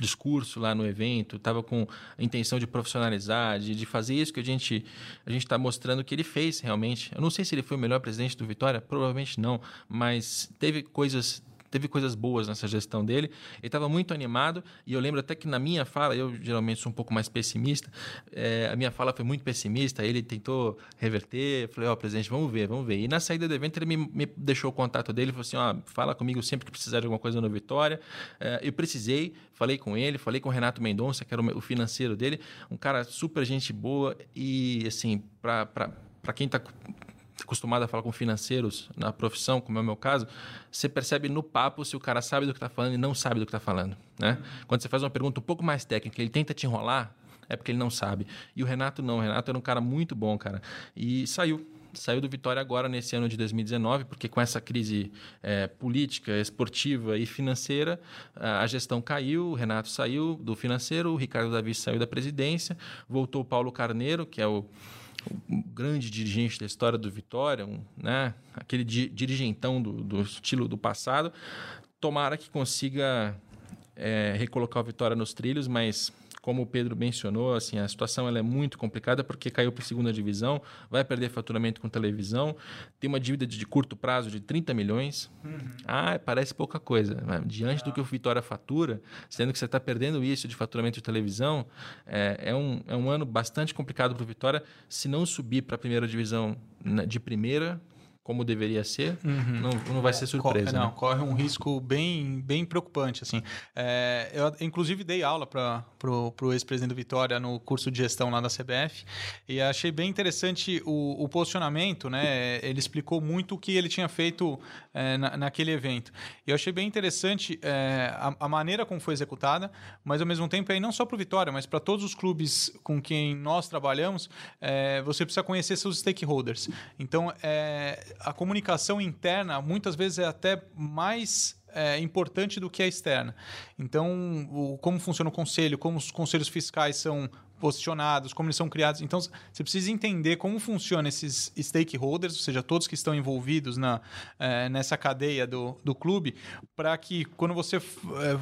discurso lá no evento, estava com a intenção de profissionalizar, de, de fazer isso que a gente a gente está mostrando que ele fez realmente. Eu não sei se ele foi o melhor presidente do Vitória, provavelmente não, mas teve coisas teve coisas boas nessa gestão dele. Ele estava muito animado e eu lembro até que na minha fala, eu geralmente sou um pouco mais pessimista, é, a minha fala foi muito pessimista. Ele tentou reverter. Falei: Ó, oh, presidente, vamos ver, vamos ver. E na saída do evento, ele me, me deixou o contato dele, falou assim: Ó, oh, fala comigo sempre que precisar de alguma coisa no Vitória. É, eu precisei, falei com ele, falei com o Renato Mendonça, que era o financeiro dele, um cara super gente boa e, assim, para quem está acostumado a falar com financeiros na profissão, como é o meu caso, você percebe no papo se o cara sabe do que está falando e não sabe do que está falando. Né? Quando você faz uma pergunta um pouco mais técnica, ele tenta te enrolar, é porque ele não sabe. E o Renato não. O Renato era um cara muito bom, cara. E saiu. Saiu do Vitória agora nesse ano de 2019, porque com essa crise é, política, esportiva e financeira, a gestão caiu, o Renato saiu do financeiro, o Ricardo Davi saiu da presidência, voltou o Paulo Carneiro, que é o um grande dirigente da história do Vitória, um, né, aquele di dirigentão do, do, estilo do passado. Tomara que consiga é, recolocar o Vitória nos trilhos, mas como o Pedro mencionou, assim, a situação ela é muito complicada porque caiu para a segunda divisão, vai perder faturamento com televisão, tem uma dívida de curto prazo de 30 milhões. Uhum. Ah, parece pouca coisa. Mas diante do que o Vitória fatura, sendo que você está perdendo isso de faturamento de televisão, é, é, um, é um ano bastante complicado para o Vitória. Se não subir para a primeira divisão de primeira, como deveria ser, uhum. não, não vai ser surpresa. Não, né? corre um risco bem, bem preocupante. assim. É, eu, inclusive, dei aula para o ex-presidente do Vitória no curso de gestão lá da CBF e achei bem interessante o, o posicionamento. Né? Ele explicou muito o que ele tinha feito é, na, naquele evento. E eu achei bem interessante é, a, a, maneira como foi executada, mas, ao mesmo tempo, aí, não só para o Vitória, mas para todos os clubes com quem nós trabalhamos, é, você precisa conhecer seus stakeholders. Então, é, a comunicação interna muitas vezes é até mais é, importante do que a externa. Então, o, como funciona o conselho, como os conselhos fiscais são posicionados, como eles são criados. Então, você precisa entender como funcionam esses stakeholders, ou seja, todos que estão envolvidos na, é, nessa cadeia do, do clube, para que quando você é,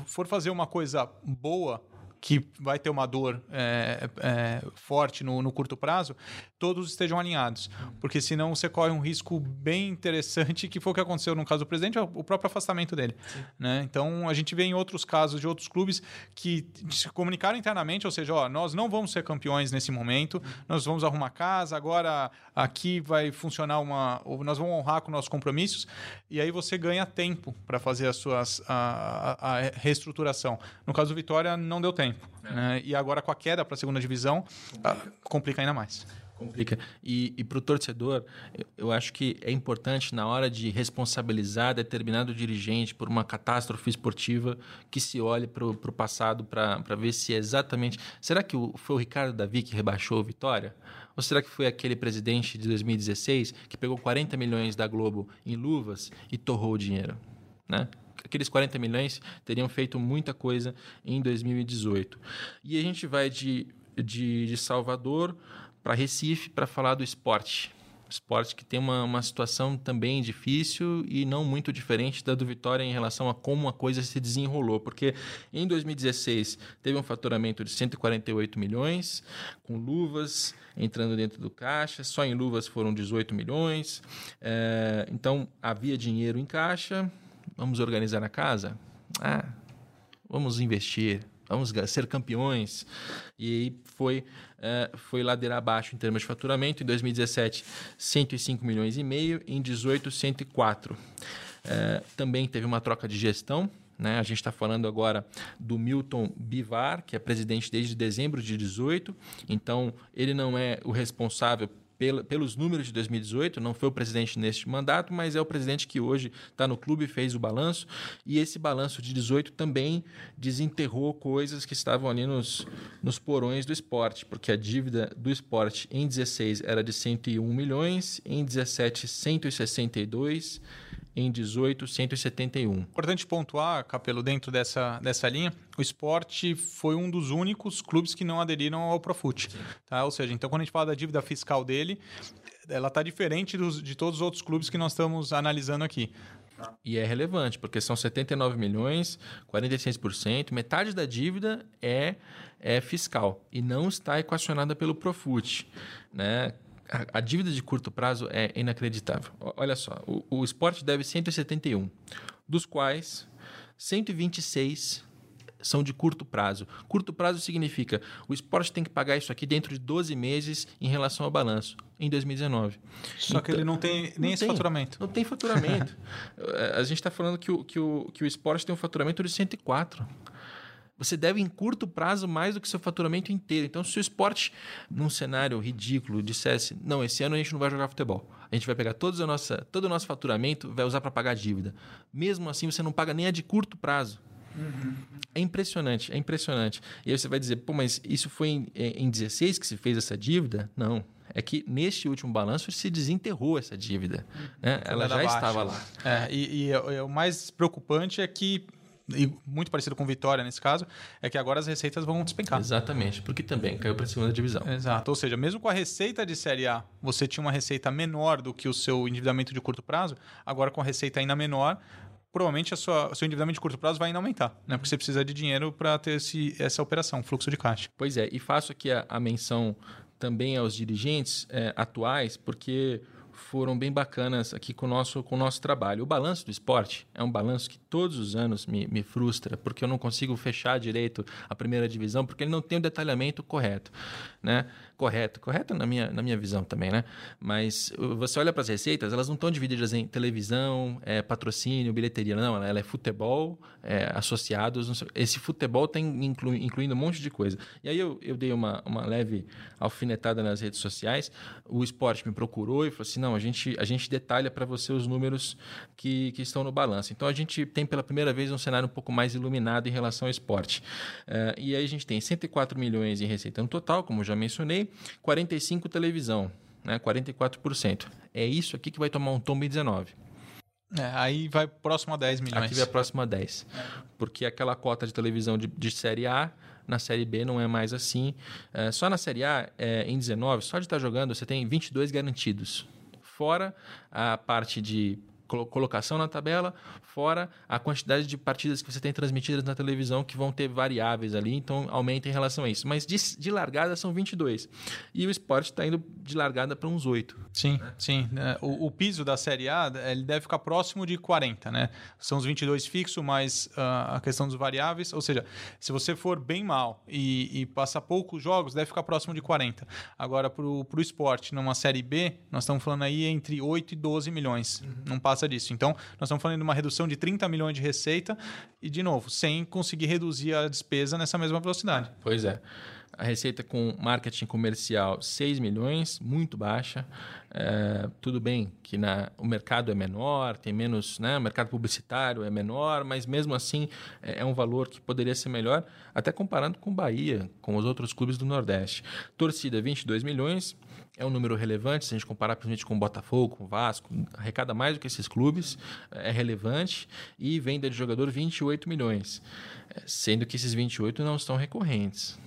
for fazer uma coisa boa que vai ter uma dor é, é, forte no, no, curto prazo, todos estejam alinhados. Porque senão você corre um risco bem interessante, que foi o que aconteceu no caso do presidente, o próprio afastamento dele. Né? Então, a gente vê em outros casos de outros clubes que se comunicaram internamente, ou seja, ó, nós não vamos ser campeões nesse momento, nós vamos arrumar casa, agora aqui vai funcionar uma... Nós vamos honrar com nossos compromissos, e aí você ganha tempo para fazer as suas, a, a, a reestruturação. No caso do Vitória, não deu tempo. É. Né? E agora com a queda para a segunda divisão, complica. complica ainda mais. Complica. E, e para o torcedor, eu acho que é importante, na hora de responsabilizar determinado dirigente por uma catástrofe esportiva, que se olhe para o passado para ver se é exatamente. Será que o, foi o Ricardo Davi que rebaixou o Vitória? Ou será que foi aquele presidente de 2016 que pegou 40 milhões da Globo em luvas e torrou o dinheiro? Né? Aqueles 40 milhões teriam feito muita coisa em 2018. E a gente vai de, de, de Salvador para Recife para falar do esporte. Esporte que tem uma, uma situação também difícil e não muito diferente da do Vitória em relação a como a coisa se desenrolou. Porque em 2016 teve um faturamento de 148 milhões, com luvas entrando dentro do caixa, só em luvas foram 18 milhões. É, então havia dinheiro em caixa. Vamos organizar a casa? Ah, vamos investir vamos ser campeões. E aí foi, uh, foi ladeira abaixo em termos de faturamento. Em 2017, 105 milhões e meio. Em 2018, 104. Uh, também teve uma troca de gestão. Né? A gente está falando agora do Milton Bivar, que é presidente desde dezembro de 2018. Então, ele não é o responsável pelos números de 2018, não foi o presidente neste mandato, mas é o presidente que hoje está no clube, fez o balanço, e esse balanço de 18 também desenterrou coisas que estavam ali nos, nos porões do esporte, porque a dívida do esporte em 16 era de 101 milhões, em 17, 162 em 18, 171. Importante pontuar, Capelo, dentro dessa, dessa linha, o esporte foi um dos únicos clubes que não aderiram ao Profut. Tá? Ou seja, então quando a gente fala da dívida fiscal dele, ela está diferente dos, de todos os outros clubes que nós estamos analisando aqui. E é relevante, porque são 79 milhões, 46%, metade da dívida é, é fiscal e não está equacionada pelo Profut. Né? A, a, dívida de curto prazo é inacreditável. Olha só, o, o esporte deve 171, dos quais 126 são de curto prazo. Curto prazo significa o esporte tem que pagar isso aqui dentro de 12 meses em relação ao balanço, em 2019. Só então, que ele não tem nem esse tem, faturamento. Não tem faturamento. [LAUGHS] a gente está falando que o, que, o, que o esporte tem um faturamento de 104 você deve em curto prazo mais do que seu faturamento inteiro. Então, se o esporte, num cenário ridículo, dissesse: não, esse ano a gente não vai jogar futebol, a gente vai pegar todos a nossa, todo o nosso faturamento, vai usar para pagar a dívida. Mesmo assim, você não paga nem a de curto prazo. Uhum. É impressionante, é impressionante. E aí você vai dizer, pô, mas isso foi em, em 16 que se fez essa dívida? Não. É que neste último balanço se desenterrou essa dívida. Né? Ela já estava lá. É, e, e, e o mais preocupante é que e muito parecido com Vitória nesse caso, é que agora as receitas vão despencar. Exatamente, porque também caiu para a segunda divisão. Exato, ou seja, mesmo com a receita de Série A, você tinha uma receita menor do que o seu endividamento de curto prazo, agora com a receita ainda menor, provavelmente a sua, o seu endividamento de curto prazo vai ainda aumentar, né? porque você precisa de dinheiro para ter esse, essa operação, fluxo de caixa. Pois é, e faço aqui a, a menção também aos dirigentes é, atuais, porque foram bem bacanas aqui com o nosso, com o nosso trabalho. O balanço do esporte é um balanço que todos os anos me, me frustra, porque eu não consigo fechar direito a primeira divisão, porque ele não tem o detalhamento correto. Né? correto. Correto na minha, na minha visão também, né? Mas você olha para as receitas, elas não estão divididas em televisão, é, patrocínio, bilheteria. Não, ela é futebol, é, associados. Esse futebol tem inclu, incluindo um monte de coisa. E aí eu, eu dei uma, uma leve alfinetada nas redes sociais. O esporte me procurou e falou assim: não, a gente, a gente detalha para você os números que, que estão no balanço. Então a gente tem pela primeira vez um cenário um pouco mais iluminado em relação ao esporte. É, e aí a gente tem 104 milhões em receita no total, como já mencionei. 45 televisão, né? 44%. É isso aqui que vai tomar um tombo em 19. É, aí vai próximo a 10 milhões. Aqui vai próximo a 10. Porque aquela cota de televisão de, de Série A, na Série B não é mais assim. É, só na Série A, é, em 19, só de estar jogando, você tem 22 garantidos. Fora a parte de colocação na tabela, fora a quantidade de partidas que você tem transmitidas na televisão, que vão ter variáveis ali, então aumenta em relação a isso. Mas de, de largada são 22. E o esporte está indo de largada para uns 8. Sim, né? sim. É, o, o, piso da Série A ele deve ficar próximo de 40, né? São os 22 fixos, mais uh, a questão dos variáveis. Ou seja, se você for bem mal e, e passar poucos jogos, deve ficar próximo de 40. Agora, para o esporte, numa Série B, nós estamos falando aí entre 8 e 12 milhões. Uhum. Não passa passa disso. Então, nós estamos falando de uma redução de 30 milhões de receita e, de novo, sem conseguir reduzir a despesa nessa mesma velocidade. Pois é. A receita com marketing comercial, 6 milhões, muito baixa. É, tudo bem que na, o mercado é menor, tem menos, né, o mercado publicitário é menor, mas mesmo assim é, é um valor que poderia ser melhor, até comparando com Bahia, com os outros clubes do Nordeste. Torcida, 22 milhões, é um número relevante, se a gente comparar principalmente com o Botafogo, com o Vasco, arrecada mais do que esses clubes, é relevante, e venda de jogador 28 milhões, é, sendo que esses 28 não estão recorrentes.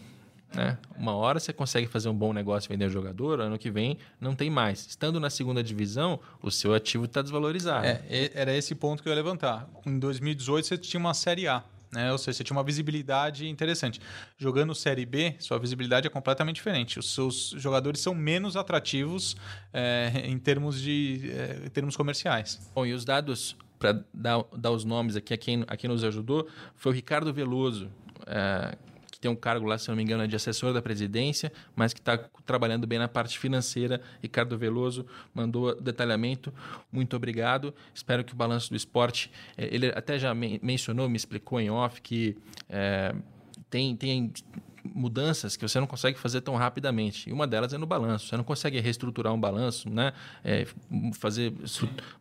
Né? Uma hora você consegue fazer um bom negócio e vender jogador, ano que vem não tem mais. Estando na segunda divisão, o seu ativo está desvalorizado. É, era esse ponto que eu ia levantar. Em 2018 você tinha uma Série A. Né? Ou seja, você tinha uma visibilidade interessante. Jogando Série B, sua visibilidade é completamente diferente. Os seus jogadores são menos atrativos é, em, termos de, é, em termos comerciais. Bom, e os dados, para dar, dar os nomes aqui a quem, a quem nos ajudou, foi o Ricardo Veloso, é, que tem um cargo lá, se não me engano, é de assessor da presidência, mas que está trabalhando bem na parte financeira. Ricardo Veloso mandou detalhamento. Muito obrigado. Espero que o balanço do esporte. Eh, ele até já mencionou, me explicou em off que. É, tem, tem mudanças que você não consegue fazer tão rapidamente. E uma delas é no balanço. Você não consegue reestruturar um balanço, né? É, fazer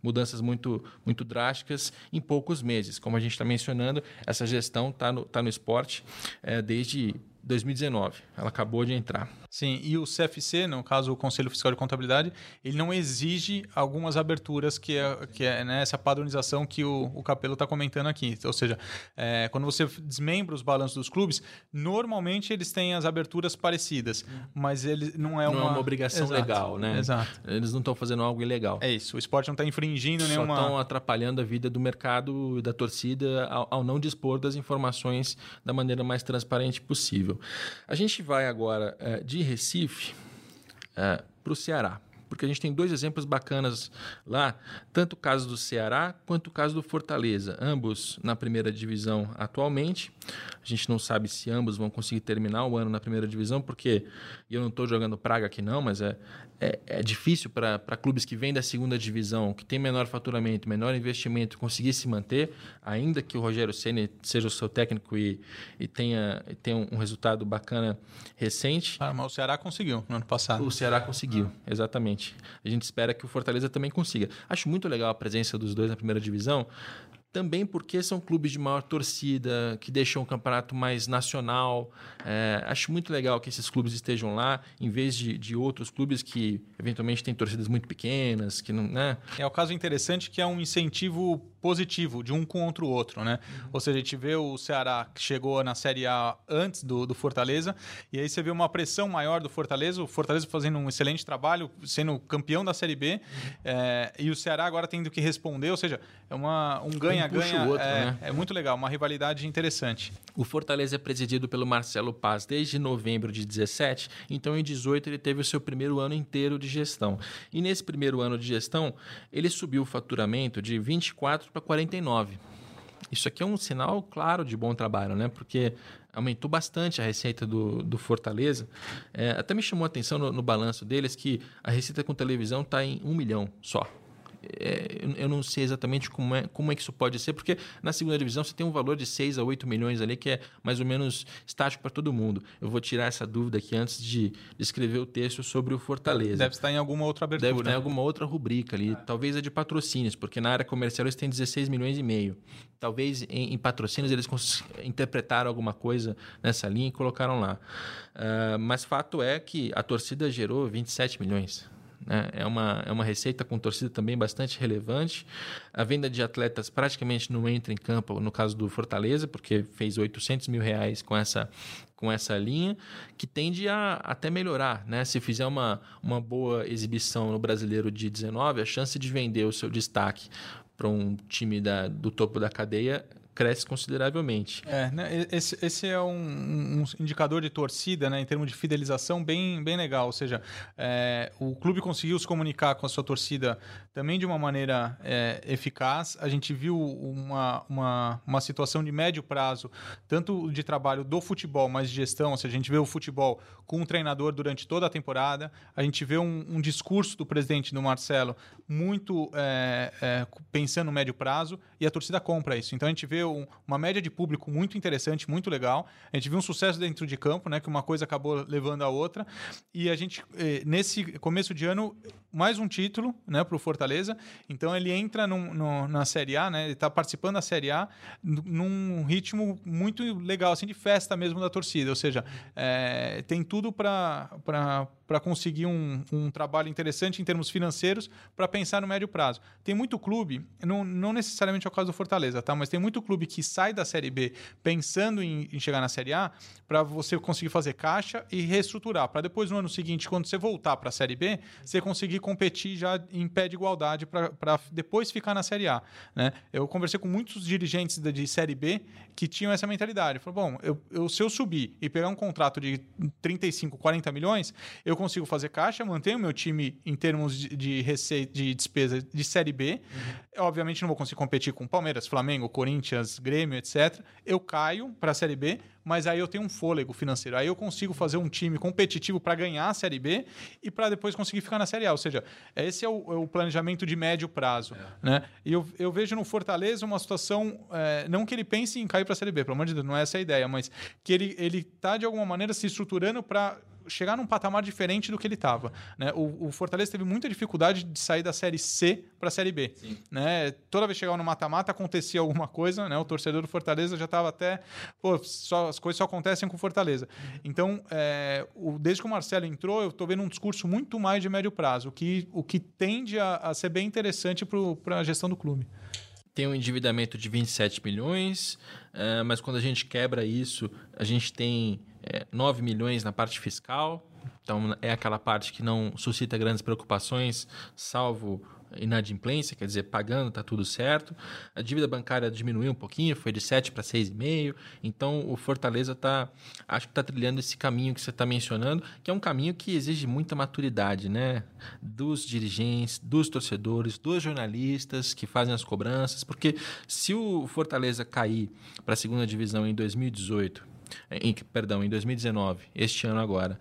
mudanças muito, muito drásticas em poucos meses. Como a gente está mencionando, essa gestão está no, tá no esporte é, desde 2019. Ela acabou de entrar. Sim, e o CFC, no caso o Conselho Fiscal de Contabilidade, ele não exige algumas aberturas que é, que é né, essa padronização que o, o Capelo está comentando aqui. Ou seja, é, quando você desmembra os balanços dos clubes, normalmente eles têm as aberturas parecidas, mas ele não é não uma... é uma obrigação Exato. legal, né? Exato. Eles não estão fazendo algo ilegal. É isso, o esporte não está infringindo Só nenhuma... Só estão atrapalhando a vida do mercado e da torcida ao, ao não dispor das informações da maneira mais transparente possível. A gente vai agora é, de Recife é, para o Ceará porque a gente tem dois exemplos bacanas lá, tanto o caso do Ceará quanto o caso do Fortaleza, ambos na primeira divisão atualmente. A gente não sabe se ambos vão conseguir terminar o ano na primeira divisão, porque eu não estou jogando praga aqui não, mas é, é, é difícil para clubes que vêm da segunda divisão, que tem menor faturamento, menor investimento, conseguir se manter, ainda que o Rogério Ceni seja o seu técnico e, e tenha, tenha um resultado bacana recente. Ah, mas o Ceará conseguiu no ano passado. O Ceará conseguiu, exatamente. A gente espera que o Fortaleza também consiga. Acho muito legal a presença dos dois na primeira divisão, também porque são clubes de maior torcida, que deixam o campeonato mais nacional. É, acho muito legal que esses clubes estejam lá, em vez de, de outros clubes que eventualmente têm torcidas muito pequenas, que não. Né? É o caso interessante que é um incentivo positivo de um contra o outro, né? Uhum. Ou seja, a gente vê o Ceará que chegou na Série A antes do, do Fortaleza, e aí você vê uma pressão maior do Fortaleza, o Fortaleza fazendo um excelente trabalho, sendo campeão da Série B, uhum. é, e o Ceará agora tendo que responder, ou seja, é uma, um ganha-ganha. Um é, né? é muito legal, uma rivalidade interessante. O Fortaleza é presidido pelo Marcelo Paz desde novembro de 17, então em 18 ele teve o seu primeiro ano inteiro de gestão. E nesse primeiro ano de gestão, ele subiu o faturamento de 24 para 49. Isso aqui é um sinal claro de bom trabalho, né? Porque aumentou bastante a receita do, do Fortaleza. É, até me chamou a atenção no, no balanço deles que a receita com televisão está em um milhão só é, eu não sei exatamente como é, como é que isso pode ser, porque na segunda divisão você tem um valor de 6 a 8 milhões ali, que é mais ou menos estático para todo mundo. Eu vou tirar essa dúvida aqui antes de, escrever o texto sobre o Fortaleza. Deve estar em alguma outra abertura. Deve estar em alguma outra rubrica ali, talvez a de patrocínios, porque na área comercial eles têm 16 milhões e meio. Talvez em, em patrocínios eles interpretaram alguma coisa nessa linha e colocaram lá. Uh, mas fato é que a torcida gerou 27 milhões. Né? É, uma, é uma receita com torcida também bastante relevante. A venda de atletas praticamente não entra em campo no caso do Fortaleza, porque fez 800 mil reais com essa, com essa linha, que tende a até melhorar. Né? Se fizer uma, uma boa exibição no Brasileiro de 19, a chance de vender o seu destaque para um time da, do topo da cadeia cresce consideravelmente. É, né? esse, esse é um, um, indicador de torcida, né, em termos de fidelização, bem, bem legal. Ou seja, é, o clube conseguiu se comunicar com a sua torcida também de uma maneira é, eficaz. A gente viu uma, uma, uma situação de médio prazo, tanto de trabalho do futebol, mas de gestão. Ou seja, a gente vê o futebol com o treinador durante toda a temporada. A gente vê um, um discurso do presidente, do Marcelo, muito é, é, pensando no médio prazo, e a torcida compra isso. Então a gente vê um, uma média de público muito interessante, muito legal. A gente viu um sucesso dentro de campo, né? Que uma coisa acabou levando a outra. E a gente, eh, nesse começo de ano, mais um título né, para o Fortaleza. Então ele entra num, no, na Série A, né? Ele está participando da Série A num ritmo muito legal, assim, de festa mesmo da torcida. Ou seja, é, tem tudo para conseguir um, um trabalho interessante em termos financeiros para pensar no médio prazo. Tem muito clube, não, não necessariamente é o caso do Fortaleza, tá? Mas tem muito clube que sai da Série B pensando em, em chegar na Série A para você conseguir fazer caixa e reestruturar. Para depois, no ano seguinte, quando você voltar para a Série B, você conseguir competir já em pé de igualdade para depois ficar na Série A. Né? Eu conversei com muitos dirigentes de, de Série B que tinham essa mentalidade. Falaram, bom, eu, eu, se eu subir e pegar um contrato de 35, 40 milhões, eu consigo fazer caixa, mantenho o meu time em termos de, de receita, de despesa de Série B. Uhum. Obviamente não vou conseguir competir com Palmeiras, Flamengo, Corinthians, Grêmio, etc. Eu caio para a Série B, mas aí eu tenho um fôlego financeiro. Aí eu consigo fazer um time competitivo para ganhar a Série B e para depois conseguir ficar na Série A. Ou seja, esse é o, é o planejamento de médio prazo. É. Né? E eu, eu, vejo no Fortaleza uma situação, é, não que ele pense em cair para a Série B, pelo amor de Deus, não é essa a ideia, mas que ele está, de alguma maneira, se estruturando para chegar num patamar diferente do que ele estava. Né? O, o, Fortaleza teve muita dificuldade de sair da Série C para a Série B. Né? Toda vez que chegava no mata-mata acontecia alguma coisa, né? o torcedor do Fortaleza já estava até. Pô, só, as coisas só acontecem com o Fortaleza. Então, é, o, desde que o Marcelo entrou, eu estou vendo um discurso muito mais de médio prazo, o que, o que tende a, a ser bem interessante para a gestão do clube tem um endividamento de 27 milhões, uh, mas quando a gente quebra isso, a gente tem é, 9 milhões na parte fiscal, então é aquela parte que não suscita grandes preocupações, salvo inadimplência, quer dizer, pagando está tudo certo. A dívida bancária diminuiu um pouquinho, foi de 7 para 6,5. Então o Fortaleza está, acho que está trilhando esse caminho que você está mencionando, que é um caminho que exige muita maturidade, né? Dos dirigentes, dos torcedores, dos jornalistas que fazem as cobranças, porque se o Fortaleza cair para a segunda divisão em 2018 em, perdão, em 2019, este ano agora,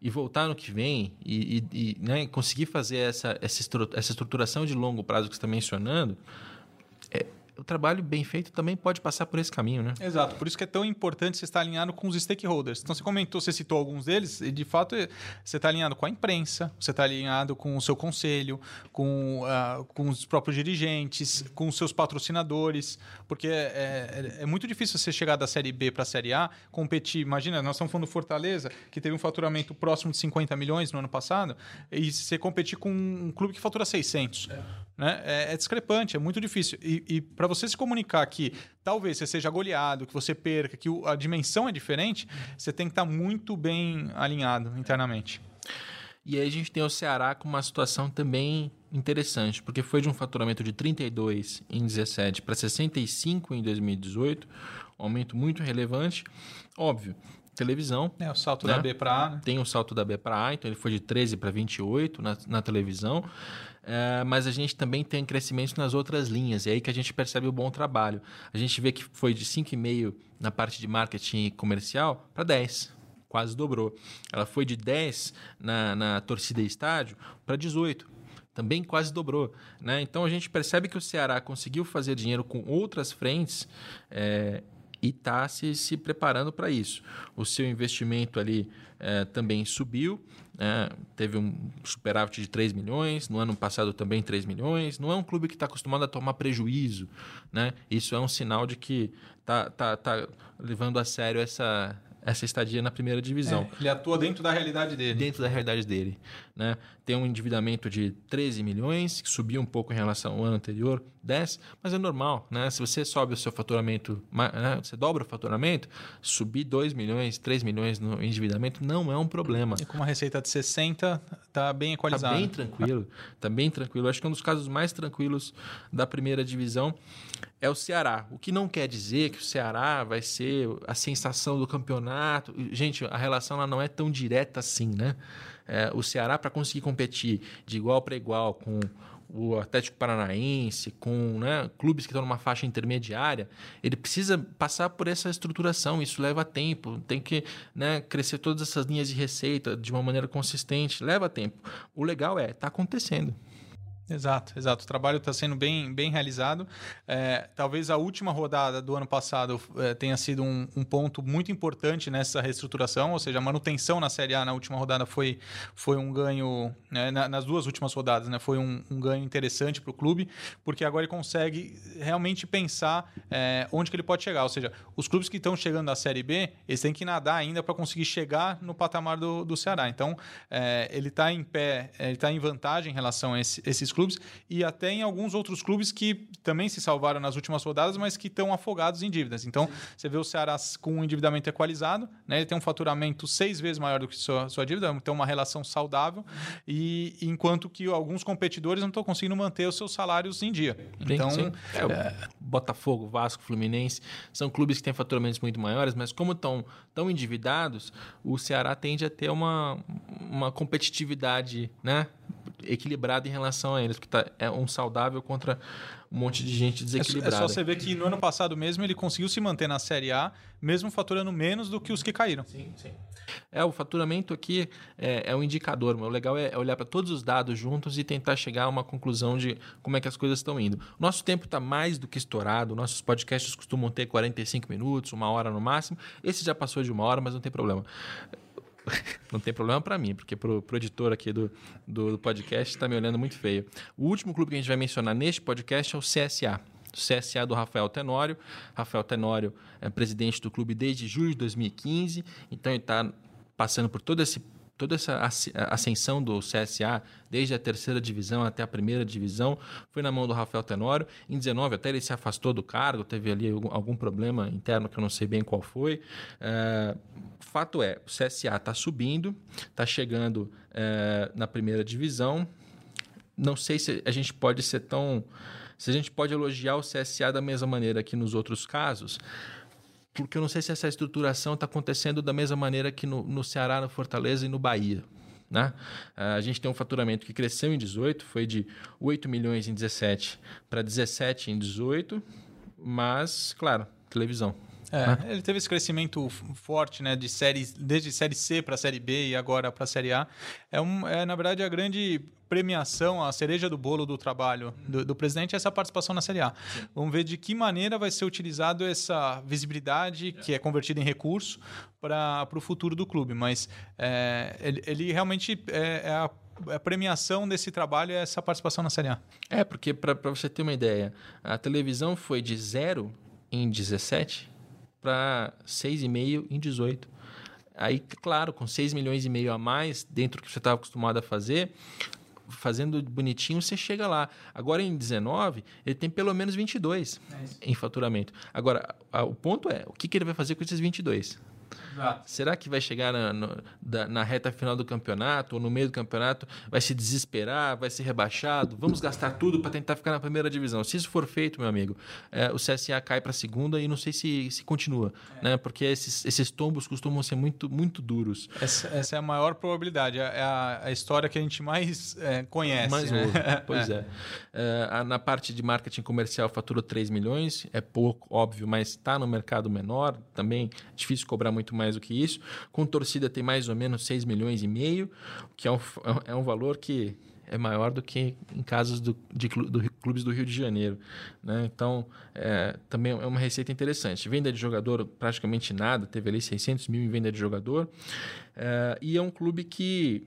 e voltar no que vem e, e, e né, conseguir fazer essa, essa, estruturação de longo prazo que você está mencionando, o trabalho bem feito também pode passar por esse caminho, né? Exato. Por isso que é tão importante você estar alinhado com os stakeholders. Então, você comentou, você citou alguns deles, e de fato você está alinhado com a imprensa, você está alinhado com o seu conselho, com, uh, com os próprios dirigentes, com os seus patrocinadores, porque é, é, é muito difícil você chegar da Série B para a Série A, competir. Imagina, nós estamos falando do Fortaleza, que teve um faturamento próximo de 50 milhões no ano passado, e você competir com um clube que fatura 600. É. Né? É, é, discrepante, é muito difícil. E, e para você se comunicar que talvez você seja goleado, que você perca, que a dimensão é diferente, você tem que estar tá muito bem alinhado internamente. E aí a gente tem o Ceará com uma situação também interessante, porque foi de um faturamento de 32 em 17 para 65 em 2018, um aumento muito relevante. Óbvio, televisão. É, o salto né? da B para A. Né? Tem o salto da B para A, então ele foi de 13 para 28 na, na televisão. É, mas a gente também tem crescimento nas outras linhas, e é aí que a gente percebe o bom trabalho. A gente vê que foi de 5,5 na parte de marketing comercial para 10, quase dobrou. Ela foi de 10 na, na torcida e estádio para 18 também quase dobrou. Né? Então a gente percebe que o Ceará conseguiu fazer dinheiro com outras frentes é, e está se, se preparando para isso. O seu investimento ali é, também subiu, né? teve um superávit de 3 milhões, no ano passado também 3 milhões. Não é um clube que está acostumado a tomar prejuízo. Né? Isso é um sinal de que está tá, tá levando a sério essa, essa estadia na primeira divisão. É, ele atua dentro da realidade dele. Dentro da realidade dele. Né? Tem um endividamento de 13 milhões, que subiu um pouco em relação ao ano anterior, 10, mas é normal. Né? Se você sobe o seu faturamento, né? você dobra o faturamento, subir 2 milhões, 3 milhões no endividamento não é um problema. E com uma receita de 60, está bem equalizado. Está bem tranquilo. Está bem tranquilo. Acho que é um dos casos mais tranquilos da primeira divisão é o Ceará. O que não quer dizer que o Ceará vai ser a sensação do campeonato. Gente, a relação lá não é tão direta assim, né? É, o Ceará, para conseguir competir de igual para igual com o Atlético Paranaense, com né, clubes que estão numa faixa intermediária, ele precisa passar por essa estruturação. Isso leva tempo, tem que né, crescer todas essas linhas de receita de uma maneira consistente, leva tempo. O legal é, está acontecendo. Exato, exato. O trabalho está sendo bem, bem realizado. É, talvez a última rodada do ano passado é, tenha sido um, um, ponto muito importante nessa reestruturação, ou seja, a manutenção na Série A na última rodada foi, foi um ganho, né, na, nas duas últimas rodadas, né, foi um, um ganho interessante para o clube, porque agora ele consegue realmente pensar é, onde que ele pode chegar. Ou seja, os clubes que estão chegando à Série B, eles têm que nadar ainda para conseguir chegar no patamar do, do Ceará. Então, é, ele está em pé, ele está em vantagem em relação a esse, esses clubes e até em alguns outros clubes que também se salvaram nas últimas rodadas, mas que estão afogados em dívidas. Então, Sim. você vê o Ceará com um endividamento equalizado, né? ele tem um faturamento seis vezes maior do que sua, sua dívida, tem uma relação saudável, e enquanto que alguns competidores não estão conseguindo manter os seus salários em dia. Então, Sim. É, é... Botafogo, Vasco, Fluminense são clubes que têm faturamentos muito maiores, mas como estão tão endividados, o Ceará tende a ter uma, uma competitividade, né? Equilibrado em relação a eles, porque tá, é um saudável contra um monte de gente desequilibrada. É, é só você ver que no ano passado mesmo ele conseguiu se manter na Série A, mesmo faturando menos do que os que caíram. Sim, sim. É, o faturamento aqui é, é um indicador, mas o legal é, é olhar para todos os dados juntos e tentar chegar a uma conclusão de como é que as coisas estão indo. Nosso tempo está mais do que estourado, nossos podcasts costumam ter 45 minutos, uma hora no máximo. Esse já passou de uma hora, mas não tem problema. [LAUGHS] não tem problema para mim, porque pro, pro editor aqui do, do, do podcast está me olhando muito feio. O último clube que a gente vai mencionar neste podcast é o CSA. CSA do Rafael Tenório. Rafael Tenório é presidente do clube desde julho de 2015, então ele está passando por todo esse toda essa ascensão do CSA, desde a terceira divisão até a primeira divisão, foi na mão do Rafael Tenório. Em 19 até ele se afastou do cargo, teve ali algum, algum problema interno que eu não sei bem qual foi. É, fato é, o CSA está subindo, está chegando é, na primeira divisão. Não sei se a gente pode ser tão... Se a gente pode elogiar o CSA da mesma maneira que nos outros casos, porque eu não sei se essa estruturação está acontecendo da mesma maneira que no, no Ceará, no Fortaleza e no Bahia. Né? A gente tem um faturamento que cresceu em 18, foi de 8 milhões em 17 para 17 em 18, mas, claro, televisão. É, né? Ele teve esse crescimento forte, né, de séries, desde série C para série B e agora para série A. É, um, é, na verdade, a grande premiação, a cereja do bolo do trabalho do, do presidente é essa participação na Série A. Sim. Vamos ver de que maneira vai ser utilizado essa visibilidade, que é convertida em recurso, para o futuro do clube. Mas é, ele, ele, realmente é, é a a premiação desse trabalho é essa participação na Série A. É, porque para você ter uma ideia, a televisão foi de zero em 17 para 6,5 em 18. Aí, claro, com 6 milhões e meio a mais dentro do que você estava acostumado a fazer, fazendo bonitinho, você chega lá. Agora, em 19, ele tem pelo menos 22 é em faturamento. Agora, o ponto é, o que, que ele vai fazer com esses 22? Será que vai chegar na, no, da, na, reta final do campeonato ou no meio do campeonato, vai se desesperar, vai ser rebaixado? Vamos gastar tudo para tentar ficar na primeira divisão. Se isso for feito, meu amigo, é, o CSA cai para a segunda e não sei se, se continua, é. né? porque esses, esses, tombos costumam ser muito, muito duros. Essa, essa é a maior probabilidade, é a, a história que a gente mais é, conhece. Mais né? ouve. [LAUGHS] Pois é. é. na parte de marketing comercial, fatura 3 milhões, é pouco, óbvio, mas está no mercado menor, também difícil cobrar muito mais do que isso. Com torcida tem mais ou menos 6 milhões e meio, que é um, é um valor que é maior do que em casos do, de do, clubes do Rio de Janeiro. Né? Então, é, também é uma receita interessante. Venda de jogador, praticamente nada, teve ali 600 mil em venda de jogador. É, e é um clube que,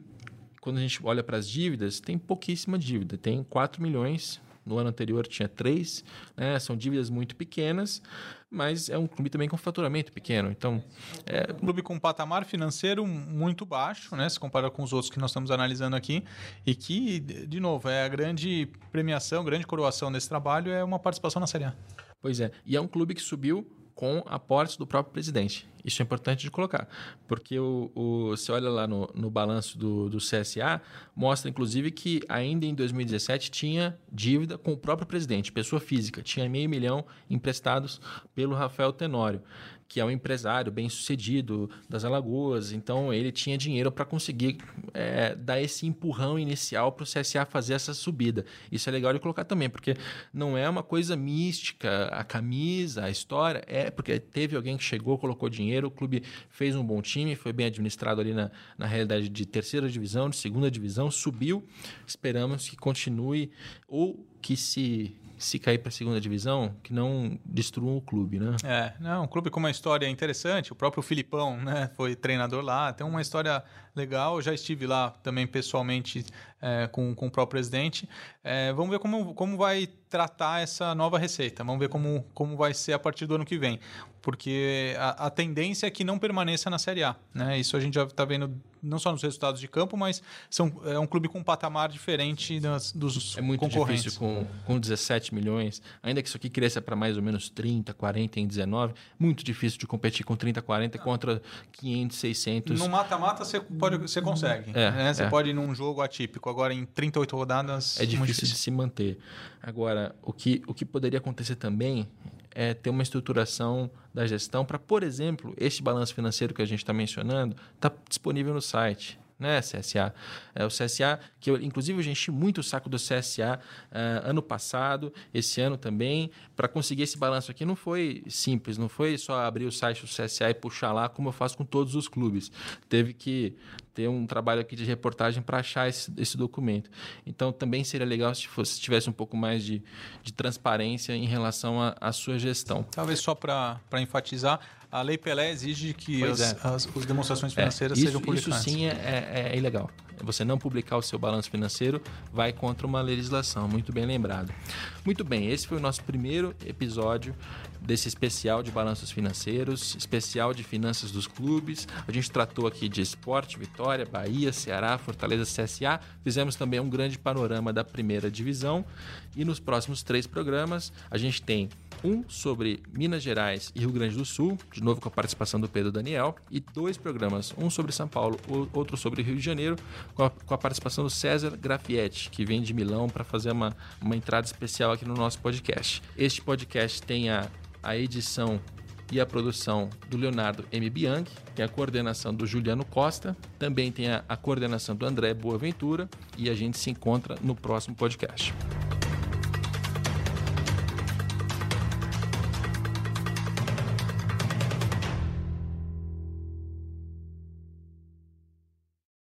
quando a gente olha para as dívidas, tem pouquíssima dívida. Tem 4 milhões no ano anterior tinha três, né? são dívidas muito pequenas, mas é um clube também com faturamento pequeno. Então, é um clube com um patamar financeiro muito baixo, né? Se compara com os outros que nós estamos analisando aqui, e que, de novo, é a grande premiação, grande coroação desse trabalho é uma participação na Série A. Pois é, e é um clube que subiu com aportes do próprio presidente. Isso é importante de colocar, porque o, o, você olha lá no, no balanço do, do CSA, mostra inclusive que ainda em 2017 tinha dívida com o próprio presidente, pessoa física, tinha meio milhão emprestados pelo Rafael Tenório que é um empresário bem sucedido das Alagoas, então ele tinha dinheiro para conseguir é, dar esse empurrão inicial para o CSA fazer essa subida. Isso é legal de colocar também, porque não é uma coisa mística, a camisa, a história, é porque teve alguém que chegou, colocou dinheiro, o clube fez um bom time, foi bem administrado ali na, na realidade de terceira divisão, de segunda divisão, subiu. Esperamos que continue ou que se se cair para a segunda divisão, que não destruam o clube, né? É, não, um clube com uma história interessante. O próprio Filipão, né, foi treinador lá, tem uma história legal. Eu já estive lá também pessoalmente é, com, com o próprio presidente. É, vamos ver como, como vai tratar essa nova receita. Vamos ver como, como vai ser a partir do ano que vem. Porque a, a tendência é que não permaneça na Série A. Né? Isso a gente já está vendo não só nos resultados de campo, mas são, é um clube com um patamar diferente das, dos é muito concorrentes. difícil com, com 17 milhões, ainda que isso aqui cresça para mais ou menos 30, 40 em 19, muito difícil de competir com 30, 40 contra 500, 600. No mata-mata você pode você consegue. É, né? Você é. pode ir num jogo atípico. Agora, em 38 rodadas. É difícil, difícil de se manter. Agora, o que, o que poderia acontecer também é ter uma estruturação da gestão para, por exemplo, este balanço financeiro que a gente está mencionando, está disponível no site né, CSA. É, o CSA, que eu, inclusive eu enchi muito o saco do CSA uh, ano passado, esse ano também, para conseguir esse balanço aqui não foi simples, não foi só abrir o site do CSA e puxar lá como eu faço com todos os clubes. Teve que ter um trabalho aqui de reportagem para achar esse, esse, documento. Então, também seria legal se, fosse, se tivesse um pouco mais de, de transparência em relação à sua gestão. Talvez só para enfatizar, a Lei Pelé exige que as, é. as, as, demonstrações é, financeiras é, isso, sejam publicadas. Isso sim é, é, é, ilegal. Você não publicar o seu balanço financeiro vai contra uma legislação, muito bem lembrado. Muito bem, esse foi o nosso primeiro episódio desse especial de balanços financeiros, especial de finanças dos clubes. A gente tratou aqui de esporte, Vitória, Bahia, Ceará, Fortaleza, CSA. Fizemos também um grande panorama da primeira divisão. E nos próximos três programas, a gente tem um sobre Minas Gerais e Rio Grande do Sul, de novo com a participação do Pedro Daniel, e dois programas, um sobre São Paulo, outro sobre Rio de Janeiro, com a, com a participação do César Grafietti, que vem de Milão para fazer uma, uma entrada especial aqui no nosso podcast. Este podcast tem a, a edição e a produção do Leonardo M. Bianchi, tem a coordenação do Juliano Costa, também tem a, a coordenação do André Boaventura e a gente se encontra no próximo podcast.